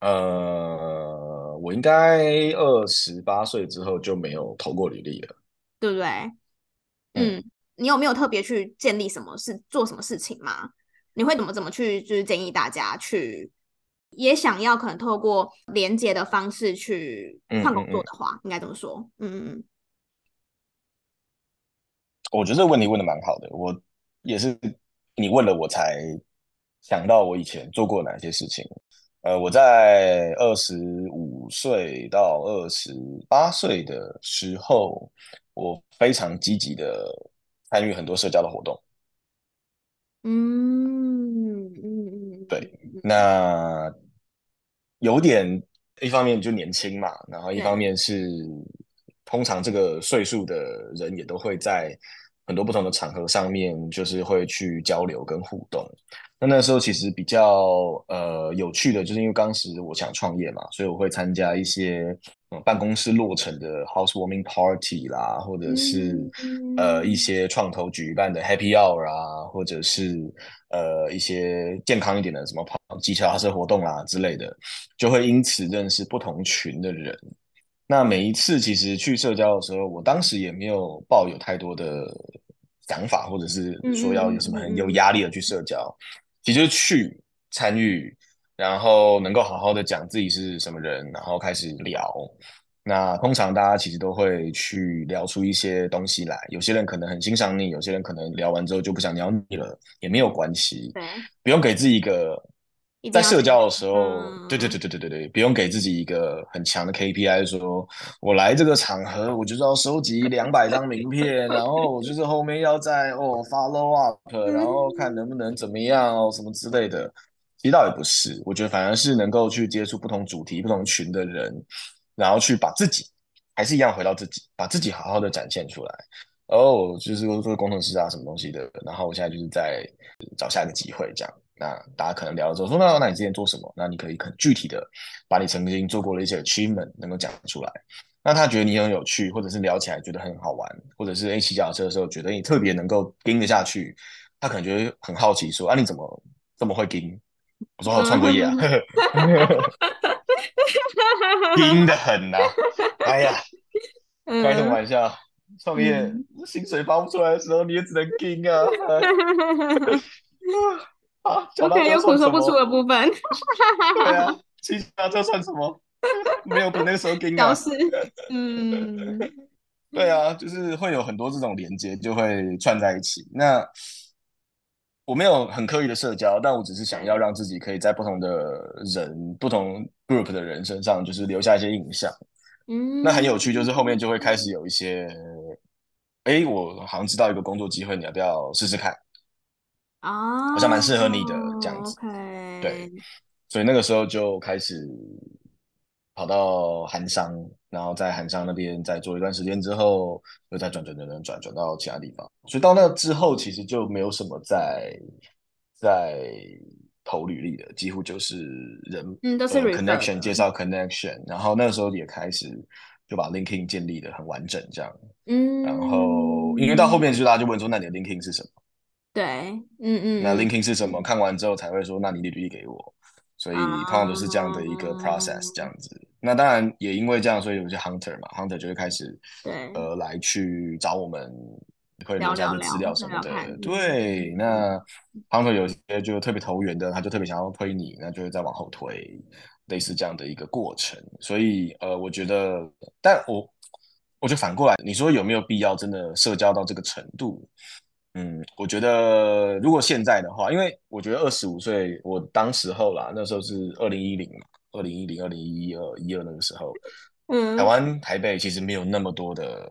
嗯、呃，我应该二十八岁之后就没有投过履历了，对不对？嗯，嗯，你有没有特别去建立什么事，做什么事情吗？你会怎么怎么去，就是建议大家去，也想要可能透过连接的方式去换工作的话，嗯嗯嗯应该怎么说？嗯嗯嗯。我觉得这个问题问的蛮好的，我也是你问了我才想到我以前做过哪些事情。呃，我在二十五岁到二十八岁的时候，我非常积极的参与很多社交的活动。嗯嗯嗯，对，那有点一方面就年轻嘛，然后一方面是通常这个岁数的人也都会在很多不同的场合上面，就是会去交流跟互动。那那时候其实比较呃有趣的，就是因为当时我想创业嘛，所以我会参加一些。办公室落成的 housewarming party 啦，或者是、嗯、呃一些创投举办的 happy hour 啊，或者是呃一些健康一点的什么跑机车、车活动啊之类的，就会因此认识不同群的人。那每一次其实去社交的时候，我当时也没有抱有太多的想法，或者是说要有什么很有压力的去社交，嗯、其实去参与。然后能够好好的讲自己是什么人，然后开始聊。那通常大家其实都会去聊出一些东西来。有些人可能很欣赏你，有些人可能聊完之后就不想聊你了，也没有关系。对，不用给自己一个在社交的时候，对对对对对对对，不用给自己一个很强的 KPI，说我来这个场合，我就是要收集两百张名片，然后我就是后面要再哦 follow up，然后看能不能怎么样哦什么之类的。其实倒也不是，我觉得反而是能够去接触不同主题、不同群的人，然后去把自己还是一样回到自己，把自己好好的展现出来。哦，就是做工程师啊，什么东西的。然后我现在就是在找下一个机会，这样。那大家可能聊了之后说，那那你之前做什么？那你可以很具体的把你曾经做过的一些 achievement 能够讲出来。那他觉得你很有趣，或者是聊起来觉得很好玩，或者是一起骑脚车的时候觉得你特别能够跟得下去，他可能觉得很好奇说，啊，你怎么这么会跟？我说我创过业啊，(laughs) 拼的很呐、啊！哎呀，开什么玩笑？创业、嗯、薪水发不出来的时候，你也只能拼啊！啊，(laughs) 我可以有苦说不出的部分。对啊，其他这算什么？没有比那个时候拼啊！嗯，对啊，就是会有很多这种连接，就会串在一起。那。我没有很刻意的社交，但我只是想要让自己可以在不同的人、不同 group 的人身上，就是留下一些印象。嗯，那很有趣，就是后面就会开始有一些，哎，我好像知道一个工作机会，你要不要试试看？啊，好像蛮适合你的这样子。对，所以那个时候就开始跑到韩商。然后在韩商那边再做一段时间之后，又再转转转转转转到其他地方，所以到那之后其实就没有什么在在投履历的，几乎就是人嗯都是、呃、connection 介绍 connection，然后那个时候也开始就把 LinkedIn 建立的很完整这样，嗯，然后因为到后面就大家就问说，那你的 LinkedIn 是什么？对，嗯嗯，那 LinkedIn 是什么？看完之后才会说，那你履历给我。所以通常都是这样的一个 process，这样子。Uh, 那当然也因为这样，所以有些 hunter 嘛，hunter 就会开始对呃来去找我们，会留下一些资料什么的。聊聊对，那 hunter 有些就特别投缘的，他就特别想要推你，那就会再往后推，类似这样的一个过程。所以呃，我觉得，但我我觉得反过来，你说有没有必要真的社交到这个程度？嗯，我觉得如果现在的话，因为我觉得二十五岁，我当时候啦，那时候是二零一零嘛，二零一零、二零一二、一二那个时候，嗯，台湾台北其实没有那么多的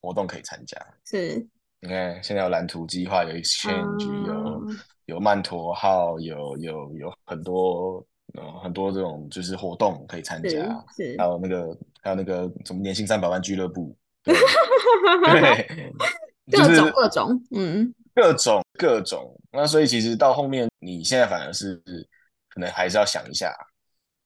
活动可以参加。是，你看现在有蓝图计划，有 Exchange，、嗯、有有曼陀号，有有有很多嗯很多这种就是活动可以参加，是，还有那个还有那个什么年薪三百万俱乐部，对。(laughs) 对。各种、就是、各种，嗯，各种各种。那所以其实到后面，你现在反而是可能还是要想一下，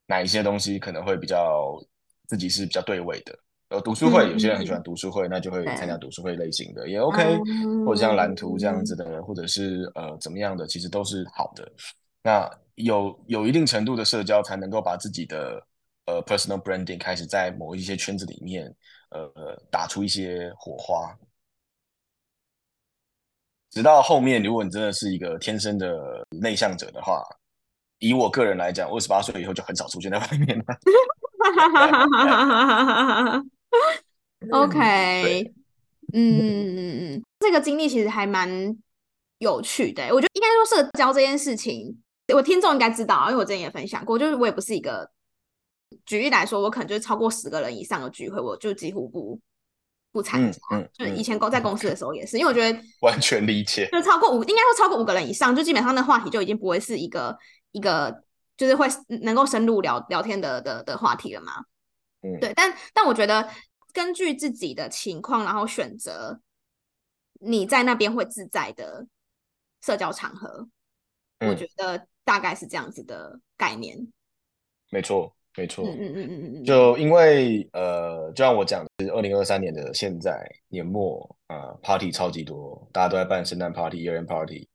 哪一些东西可能会比较自己是比较对位的。呃，读书会有些人很喜欢读书会，嗯、那就会参加读书会类型的也 OK，、嗯、或者像蓝图这样子的，嗯、或者是呃怎么样的，其实都是好的。那有有一定程度的社交，才能够把自己的呃 personal branding 开始在某一些圈子里面呃打出一些火花。直到后面，如果你真的是一个天生的内向者的话，以我个人来讲，二十八岁以后就很少出现在外面了。(laughs) OK，嗯嗯嗯，这个经历其实还蛮有趣的。我觉得应该说社交这件事情，我听众应该知道，因为我之前也分享过，就是我也不是一个，举例来说，我可能就是超过十个人以上的聚会，我就几乎不。不参加，嗯嗯、就以前公在公司的时候也是，嗯、因为我觉得 (laughs) 完全理解，就超过五，应该说超过五个人以上，就基本上那话题就已经不会是一个一个，就是会能够深入聊聊天的的的话题了嘛。嗯，对，但但我觉得根据自己的情况，然后选择你在那边会自在的社交场合，嗯、我觉得大概是这样子的概念。没错。没错，嗯嗯嗯嗯嗯，就因为呃，就像我讲的，是二零二三年的现在年末啊，呃，party 超级多，大家都在办圣诞 party、year end party，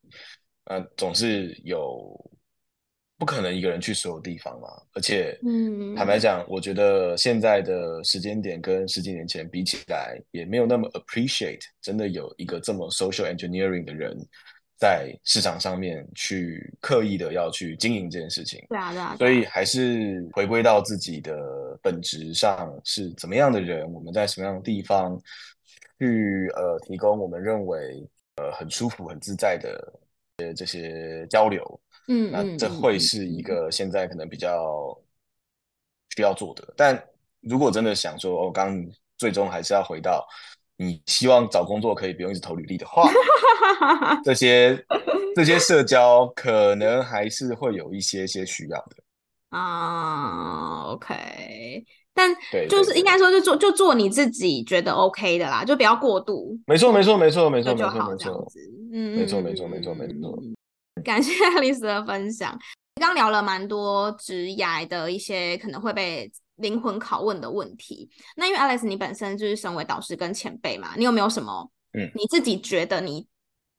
呃，总是有不可能一个人去所有地方嘛，而且，嗯，坦白讲，我觉得现在的时间点跟十几年前比起来，也没有那么 appreciate，真的有一个这么 social engineering 的人。在市场上面去刻意的要去经营这件事情，对啊，对啊，所以还是回归到自己的本质上是怎么样的人，我们在什么样的地方去呃提供我们认为呃很舒服、很自在的这些交流，嗯，那这会是一个现在可能比较需要做的。但如果真的想说，哦，刚刚最终还是要回到。你希望找工作可以不用一直投履历的话，(laughs) 这些这些社交可能还是会有一些些需要的啊。Uh, OK，但就是应该说，就做就做你自己觉得 OK 的啦，就不要过度。没错，没错，没错，没错，没错，没错。嗯，没错，没错，没错，没错。感谢 (laughs) Alice 的分享。刚聊了蛮多职涯的一些可能会被。灵魂拷问的问题。那因为 Alex，你本身就是身为导师跟前辈嘛，你有没有什么，嗯，你自己觉得你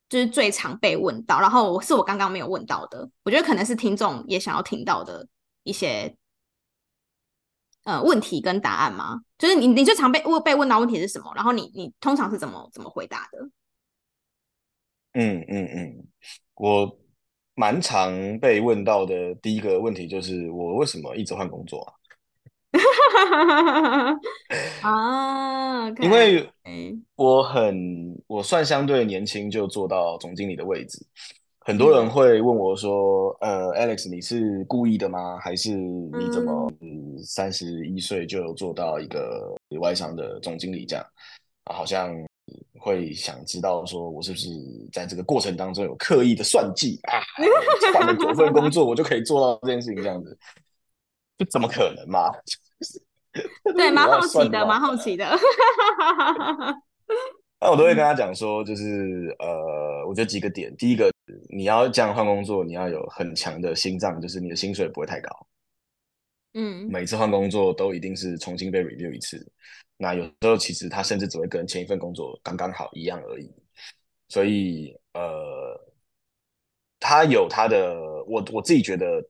就是最常被问到，然后是我刚刚没有问到的，我觉得可能是听众也想要听到的一些呃问题跟答案吗？就是你你最常被问被问到问题是什么？然后你你通常是怎么怎么回答的？嗯嗯嗯，我蛮常被问到的第一个问题就是我为什么一直换工作啊？(laughs) 啊，因为我很我算相对年轻就做到总经理的位置，很多人会问我说：“呃，Alex，你是故意的吗？还是你怎么三十一岁就做到一个外商的总经理这样？啊，好像会想知道说我是不是在这个过程当中有刻意的算计啊？(laughs) 换了九份工作我就可以做到这件事情这样子，这怎么可能嘛？”对，蛮好奇的，蛮好奇的。(laughs) 那我都会跟他讲说，就是呃，我觉得几个点。第一个，你要这样换工作，你要有很强的心脏，就是你的薪水不会太高。嗯，每次换工作都一定是重新被 review 一次。那有时候其实他甚至只会跟前一份工作刚刚好一样而已。所以呃，他有他的，我我自己觉得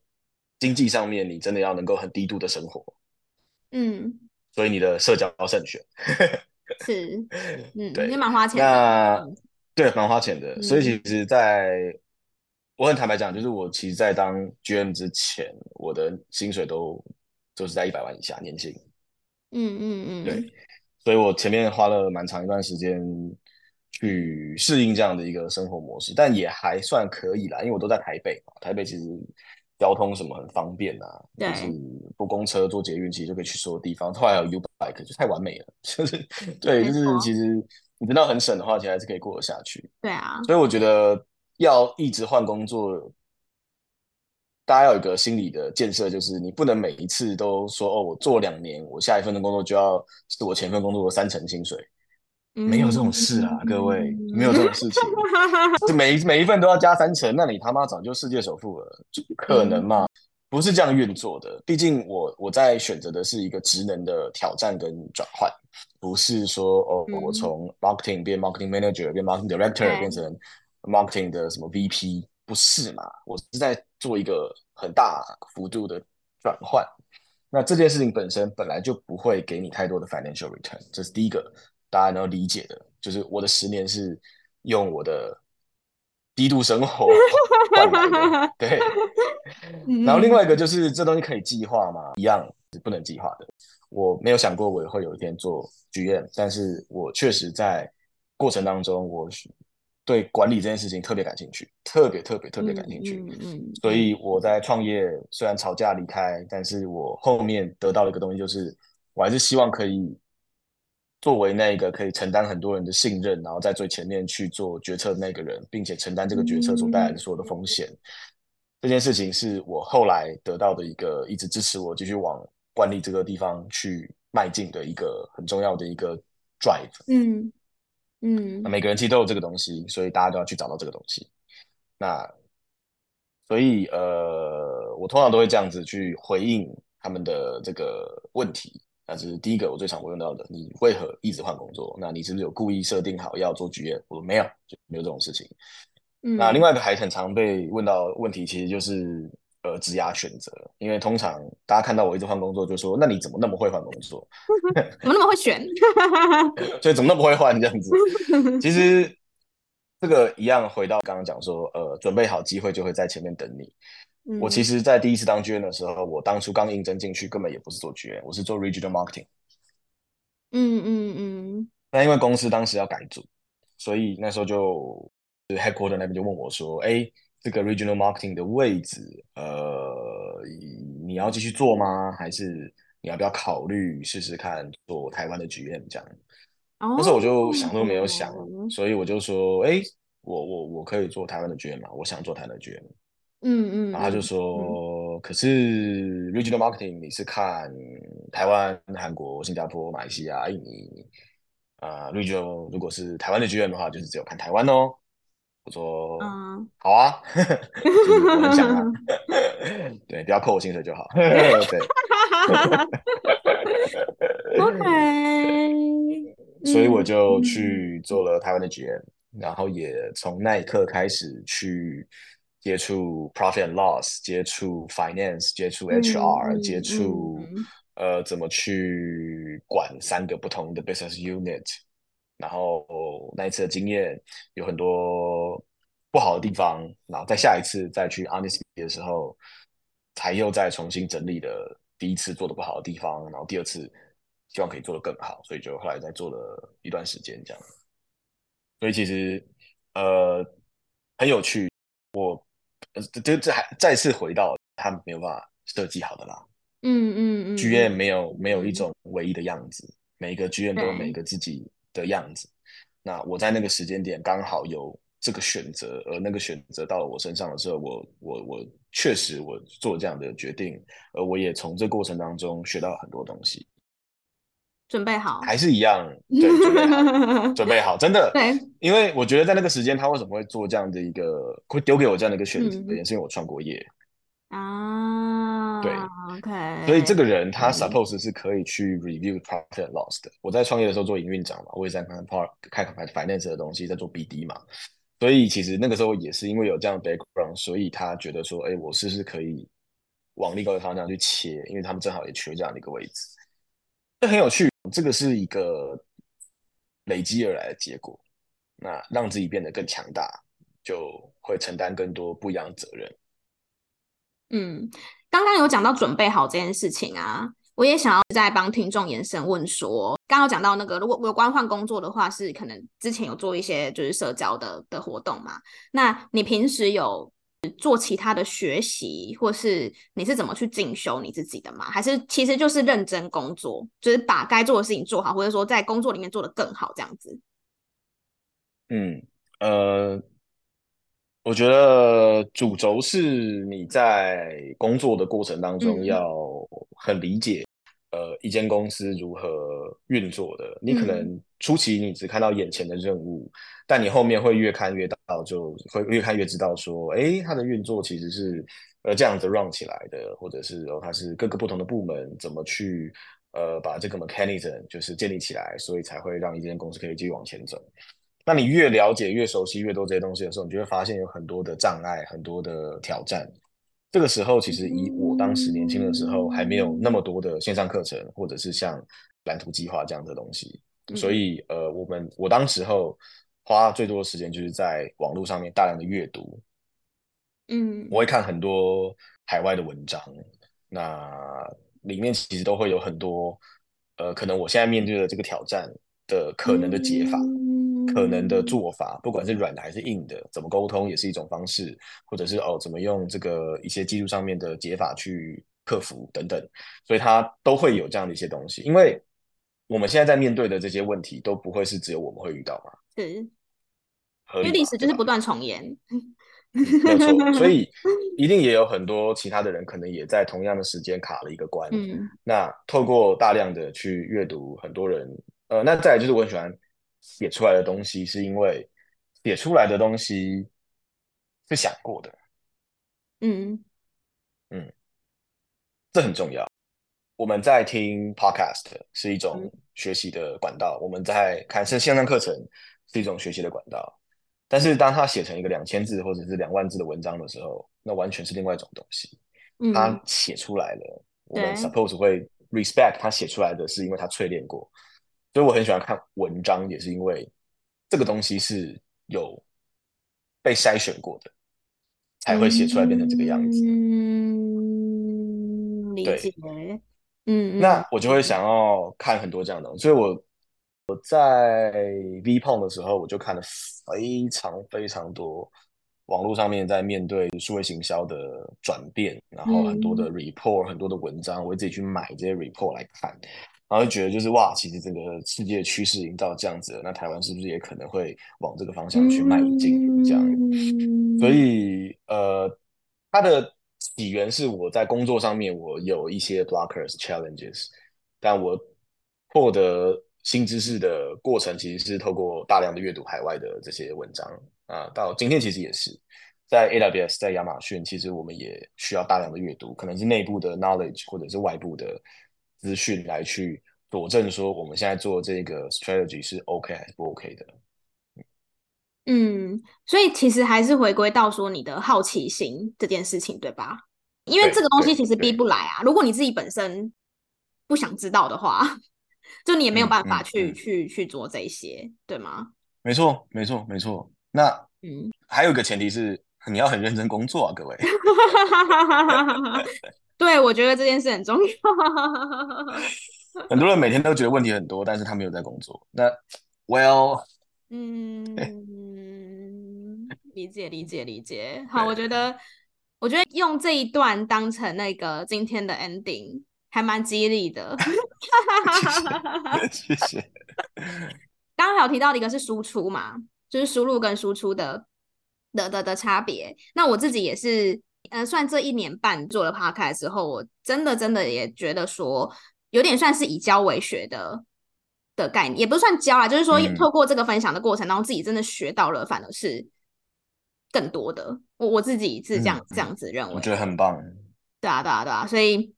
经济上面，你真的要能够很低度的生活。嗯，所以你的社交慎选是，嗯，(laughs) 对，也蛮花钱的。那对，蛮花钱的。嗯、所以其实在我很坦白讲，就是我其实，在当 GM 之前，我的薪水都就是在一百万以下年薪。嗯嗯嗯，对。所以我前面花了蛮长一段时间去适应这样的一个生活模式，但也还算可以啦，因为我都在台北嘛，台北其实。交通什么很方便啊，对就是不公车、坐捷运，其实就可以去所有地方。后来还有 U bike，就太完美了，(laughs) 就是对，就是其实你真的很省的话，其实还是可以过得下去。对啊，所以我觉得要一直换工作，大家要有一个心理的建设，就是你不能每一次都说哦，我做两年，我下一份的工作就要是我前份工作的三成薪水。没有这种事啊，嗯、各位，没有这种事情。(laughs) 就每每一份都要加三成，那你他妈早就世界首富了，就不可能嘛。嗯、不是这样运作的。毕竟我我在选择的是一个职能的挑战跟转换，不是说哦，我从 marketing 变 marketing manager 变 marketing director 变成 marketing 的什么 VP，不是嘛？我是在做一个很大幅度的转换。那这件事情本身本来就不会给你太多的 financial return，这是第一个大家能够理解的。就是我的十年是用我的低度生活 (laughs) 换来的，对。然后另外一个就是这东西可以计划吗？一样是不能计划的。我没有想过我也会有一天做剧院但是我确实在过程当中我对管理这件事情特别感兴趣，特别特别特别感兴趣。嗯嗯。所以我在创业虽然吵架离开，但是我后面得到了一个东西，就是我还是希望可以作为那个可以承担很多人的信任，然后在最前面去做决策的那个人，并且承担这个决策所带来的所有的风险。这件事情是我后来得到的一个一直支持我继续往管理这个地方去迈进的一个很重要的一个 drive。嗯。嗯，那每个人其实都有这个东西，所以大家都要去找到这个东西。那所以呃，我通常都会这样子去回应他们的这个问题。那这是第一个我最常会用到的，你为何一直换工作？那你是不是有故意设定好要做职业我说没有，就没有这种事情。嗯，那另外一个还很常被问到的问题，其实就是。呃，职涯选择，因为通常大家看到我一直换工作，就说：“那你怎么那么会换工作？(laughs) 怎么那么会选？(laughs) 所以怎么那么会换这样子？”其实这个一样，回到刚刚讲说，呃，准备好机会就会在前面等你。嗯、我其实，在第一次当 GM 的时候，我当初刚应征进去，根本也不是做 GM，我是做 Regional Marketing。嗯嗯嗯。那因为公司当时要改组，所以那时候就 Headquarter 那边就问我说：“哎。”这个 regional marketing 的位置，呃，你要继续做吗？还是你要不要考虑试试看做台湾的 GM 这样？那时候我就想都没有想，所以我就说，哎，我我我可以做台湾的 GM 嘛？我想做台湾的 GM。嗯嗯。然后他就说，可是 regional marketing 你是看台湾、韩国、新加坡、马来西亚、印尼啊，regional 如果是台湾的 GM 的话，就是只有看台湾哦。我说，嗯，好啊，(laughs) 我很想啊，(laughs) 对，不要扣我薪水就好，(laughs) 对，OK，所以我就去做了台湾的 GM，然后也从那一刻开始去接触 Profit and Loss，接触 Finance，接触 HR，接触呃怎么去管三个不同的 Business Unit。然后那一次的经验有很多不好的地方，然后在下一次再去 Honestbee 的时候，才又再重新整理了第一次做的不好的地方，然后第二次希望可以做得更好，所以就后来再做了一段时间这样。所以其实呃很有趣，我这这还再次回到他没有办法设计好的啦，嗯嗯嗯，GM 没有没有一种唯一的样子，每一个剧院都有每一个自己。的样子，那我在那个时间点刚好有这个选择，而那个选择到了我身上的时候，我我我确实我做这样的决定，而我也从这过程当中学到很多东西。准备好，还是一样，对，准备好，准备好，真的，(laughs) 对，因为我觉得在那个时间，他为什么会做这样的一个，会丢给我这样的一个选择，嗯、也是因为我创过业。啊，对，OK，所以这个人他 suppose 是可以去 review profit and loss 的。我在创业的时候做营运长嘛，我也在看 part 看 finance 的东西，在做 BD 嘛。所以其实那个时候也是因为有这样的 background，所以他觉得说，哎，我是不是可以往另一个方向去切？因为他们正好也缺这样的一个位置，这很有趣。这个是一个累积而来的结果，那让自己变得更强大，就会承担更多不一样的责任。嗯，刚刚有讲到准备好这件事情啊，我也想要再帮听众延伸问说，刚刚讲到那个，如果有关换工作的话，是可能之前有做一些就是社交的的活动嘛？那你平时有做其他的学习，或是你是怎么去进修你自己的吗？还是其实就是认真工作，就是把该做的事情做好，或者说在工作里面做得更好这样子？嗯，呃。我觉得主轴是你在工作的过程当中要很理解，嗯、呃，一间公司如何运作的。你可能初期你只看到眼前的任务，嗯、但你后面会越看越到，就会越看越知道说，哎，它的运作其实是呃这样子 run 起来的，或者是哦它是各个不同的部门怎么去呃把这个 mechanism 就是建立起来，所以才会让一间公司可以继续往前走。那你越了解、越熟悉越多这些东西的时候，你就会发现有很多的障碍、很多的挑战。这个时候，其实以我当时年轻的时候，还没有那么多的线上课程，或者是像蓝图计划这样的东西。所以，呃，我们我当时候花最多的时间就是在网络上面大量的阅读。嗯，我会看很多海外的文章，那里面其实都会有很多，呃，可能我现在面对的这个挑战的可能的解法。可能的做法，不管是软的还是硬的，怎么沟通也是一种方式，或者是哦，怎么用这个一些技术上面的解法去克服等等，所以它都会有这样的一些东西。因为我们现在在面对的这些问题，都不会是只有我们会遇到嘛？是，因为历史就是不断重演，没错。所以 (laughs) 一定也有很多其他的人，可能也在同样的时间卡了一个关。嗯，那透过大量的去阅读，很多人，呃，那再来就是我很喜欢。写出来的东西是因为写出来的东西是想过的，嗯嗯，这很重要。我们在听 podcast 是一种学习的管道，嗯、我们在看是线上课程是一种学习的管道。但是当他写成一个两千字或者是两万字的文章的时候，那完全是另外一种东西。嗯、他写出来了，对我们 suppose 会 respect 他写出来的是因为他淬炼过。所以我很喜欢看文章，也是因为这个东西是有被筛选过的，才会写出来变成这个样子。嗯，理解。对嗯，那我就会想要看很多这样的东西。所以我我在 VPON 的时候，我就看了非常非常多网络上面在面对数位行销的转变，然后很多的 report，、嗯、很多的文章，我会自己去买这些 report 来看。然后就觉得就是哇，其实这个世界趋势已经到这样子了，那台湾是不是也可能会往这个方向去迈进？这样，所以呃，它的起源是我在工作上面我有一些 blockers challenges，但我获得新知识的过程其实是透过大量的阅读海外的这些文章啊，到今天其实也是在 AWS，在亚马逊，其实我们也需要大量的阅读，可能是内部的 knowledge 或者是外部的。资讯来去佐证说，我们现在做这个 strategy 是 OK 还是不 OK 的？嗯，所以其实还是回归到说你的好奇心这件事情，对吧？因为这个东西其实逼不来啊。如果你自己本身不想知道的话，(laughs) 就你也没有办法去、嗯嗯、去去做这些，对吗？没错，没错，没错。那嗯，还有一个前提是你要很认真工作啊，各位。(laughs) 对，我觉得这件事很重要。(laughs) 很多人每天都觉得问题很多，但是他没有在工作。那，Well，(laughs) 嗯，(laughs) 理解理解理解。好，我觉得，我觉得用这一段当成那个今天的 ending，还蛮激励的。谢谢。刚刚还有提到的一个是输出嘛，就是输入跟输出的的的的差别。那我自己也是。呃，算这一年半做了 podcast 之后，我真的真的也觉得说，有点算是以教为学的的概念，也不算教啊，就是说透过这个分享的过程，当中自己真的学到了，反而是更多的。我我自己是这样、嗯、这样子认为，我觉得很棒。对啊，对啊，对啊，所以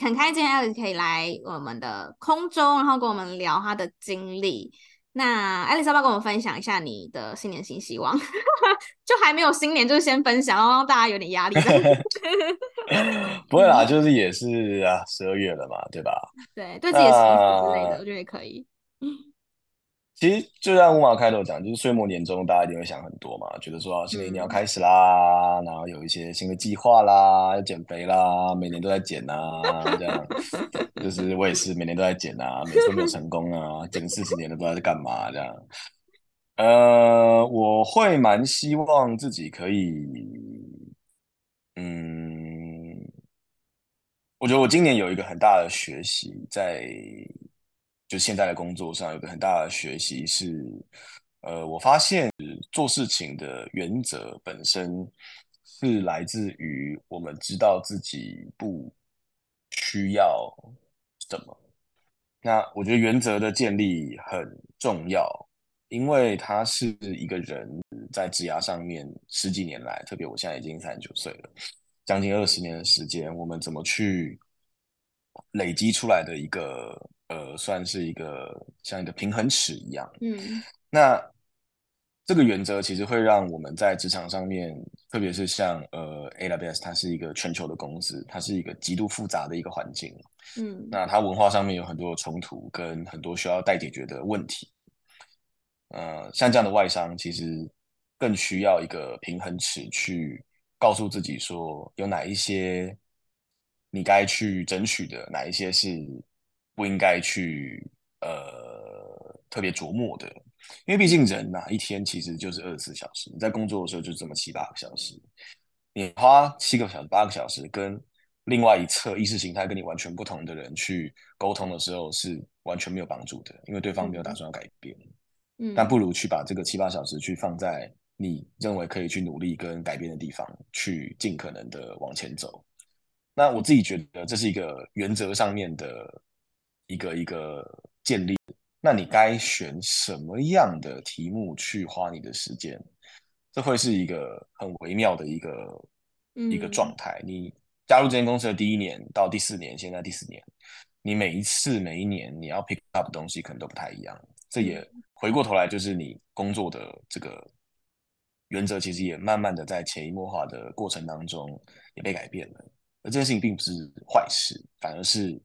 很开心 Alex 可以来我们的空中，然后跟我们聊他的经历。那艾丽莎要跟我们分享一下你的新年新希望？(laughs) 就还没有新年，就先分享，然后让大家有点压力。(laughs) 不会啦，就是也是啊，十二月了嘛，对吧？(laughs) 对，对自己的生活之类的，我觉得也可以。其实就像五马开头讲，就是岁末年终，大家一定会想很多嘛，觉得说新的一年要开始啦，嗯、然后有一些新的计划啦，要减肥啦，每年都在减啊，这样，就是我也是每年都在减啊，每次都没有成功啊，减四十年都不知道在干嘛这样。呃，我会蛮希望自己可以，嗯，我觉得我今年有一个很大的学习在。就现在的工作上有个很大的学习是，呃，我发现做事情的原则本身是来自于我们知道自己不需要什么。那我觉得原则的建立很重要，因为他是一个人在职涯上面十几年来，特别我现在已经三十九岁了，将近二十年的时间，我们怎么去累积出来的一个呃，算是一个像一个平衡尺一样。嗯，那这个原则其实会让我们在职场上面，特别是像呃 AWS，它是一个全球的公司，它是一个极度复杂的一个环境。嗯，那它文化上面有很多的冲突，跟很多需要待解决的问题。呃，像这样的外商，其实更需要一个平衡尺，去告诉自己说，有哪一些你该去争取的，哪一些是不应该去呃特别琢磨的。因为毕竟人呐、啊，一天其实就是二十四小时，你在工作的时候就这么七八个小时，你花七个小时、八个小时跟另外一侧意识形态跟你完全不同的人去沟通的时候，是完全没有帮助的，因为对方没有打算要改变。嗯嗯，但不如去把这个七八小时去放在你认为可以去努力跟改变的地方，去尽可能的往前走。那我自己觉得这是一个原则上面的一个一个建立。那你该选什么样的题目去花你的时间？这会是一个很微妙的一个、嗯、一个状态。你加入这间公司的第一年到第四年，现在第四年，你每一次每一年你要 pick up 的东西可能都不太一样。这也回过头来，就是你工作的这个原则，其实也慢慢的在潜移默化的过程当中也被改变了。而这件事情并不是坏事，反而是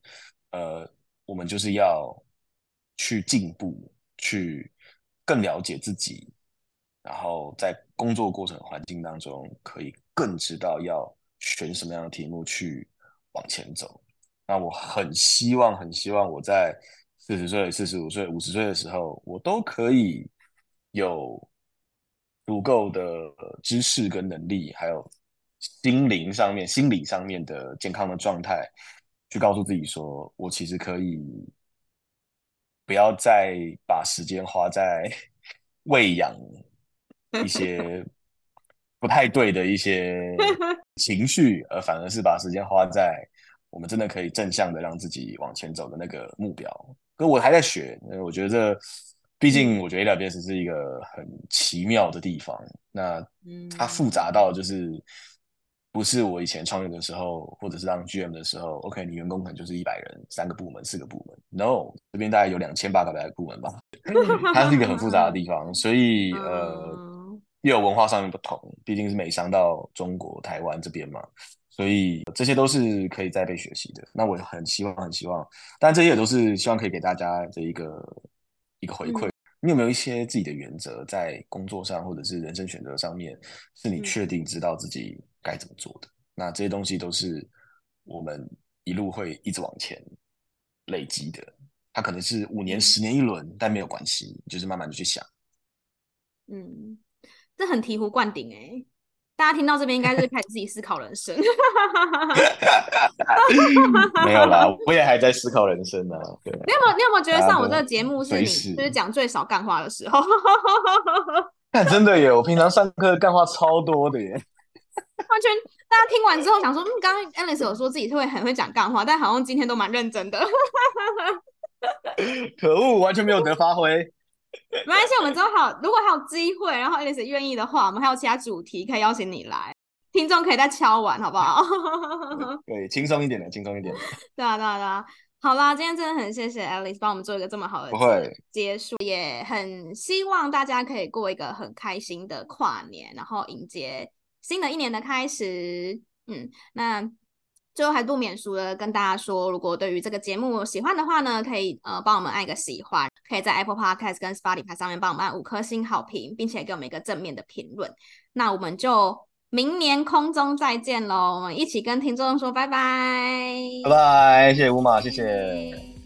呃，我们就是要去进步，去更了解自己，然后在工作过程环境当中，可以更知道要选什么样的题目去往前走。那我很希望，很希望我在。四十岁、四十五岁、五十岁的时候，我都可以有足够的知识跟能力，还有心灵上面、心理上面的健康的状态，去告诉自己说，我其实可以不要再把时间花在 (laughs) 喂养一些不太对的一些 (laughs) 情绪，而反而是把时间花在我们真的可以正向的让自己往前走的那个目标。可我还在学，我觉得，毕竟我觉得 AWS 是一个很奇妙的地方。那它复杂到就是，不是我以前创业的时候，或者是当 GM 的时候，OK，你员工可能就是一百人，三个部门，四个部门。No，这边大概有两千八百个部门吧。它是一个很复杂的地方，所以 (laughs) 呃，又有文化上面不同，毕竟是美商到中国台湾这边嘛。所以这些都是可以再被学习的。那我很希望，很希望，但这些也都是希望可以给大家的一个一个回馈。嗯、你有没有一些自己的原则，在工作上或者是人生选择上面，是你确定知道自己该怎么做的？嗯、那这些东西都是我们一路会一直往前累积的。它可能是五年、十年一轮，嗯、但没有关系，就是慢慢的去想。嗯，这很醍醐灌顶哎、欸。大家听到这边应该是开始自己思考人生 (laughs) (laughs) 没有啦，我也还在思考人生呢、啊。对，你有没有你有没有觉得上我这个节目是你就是讲最少干话的时候？但真的耶，我平常上课干话超多的耶。完全，大家听完之后想说，嗯，刚刚 Alice 有说自己会很会讲干话，但好像今天都蛮认真的。(laughs) 可恶，完全没有得发挥。没关系，我们之后还，如果还有机会，然后 Alice 愿意的话，我们还有其他主题可以邀请你来，听众可以再敲完，好不好？(laughs) 对，轻松一点的，轻松一点的。(laughs) 对啊，对啊，对啊。好啦，今天真的很谢谢 Alice 帮我们做一个这么好的结束，也很希望大家可以过一个很开心的跨年，然后迎接新的一年的开始。嗯，那。最后还不免俗的跟大家说，如果对于这个节目喜欢的话呢，可以呃帮我们按一个喜欢，可以在 Apple Podcast 跟 Spotify 上面帮我们按五颗星好评，并且给我们一个正面的评论。那我们就明年空中再见喽，我们一起跟听众说拜拜，拜拜，谢谢乌马，谢谢。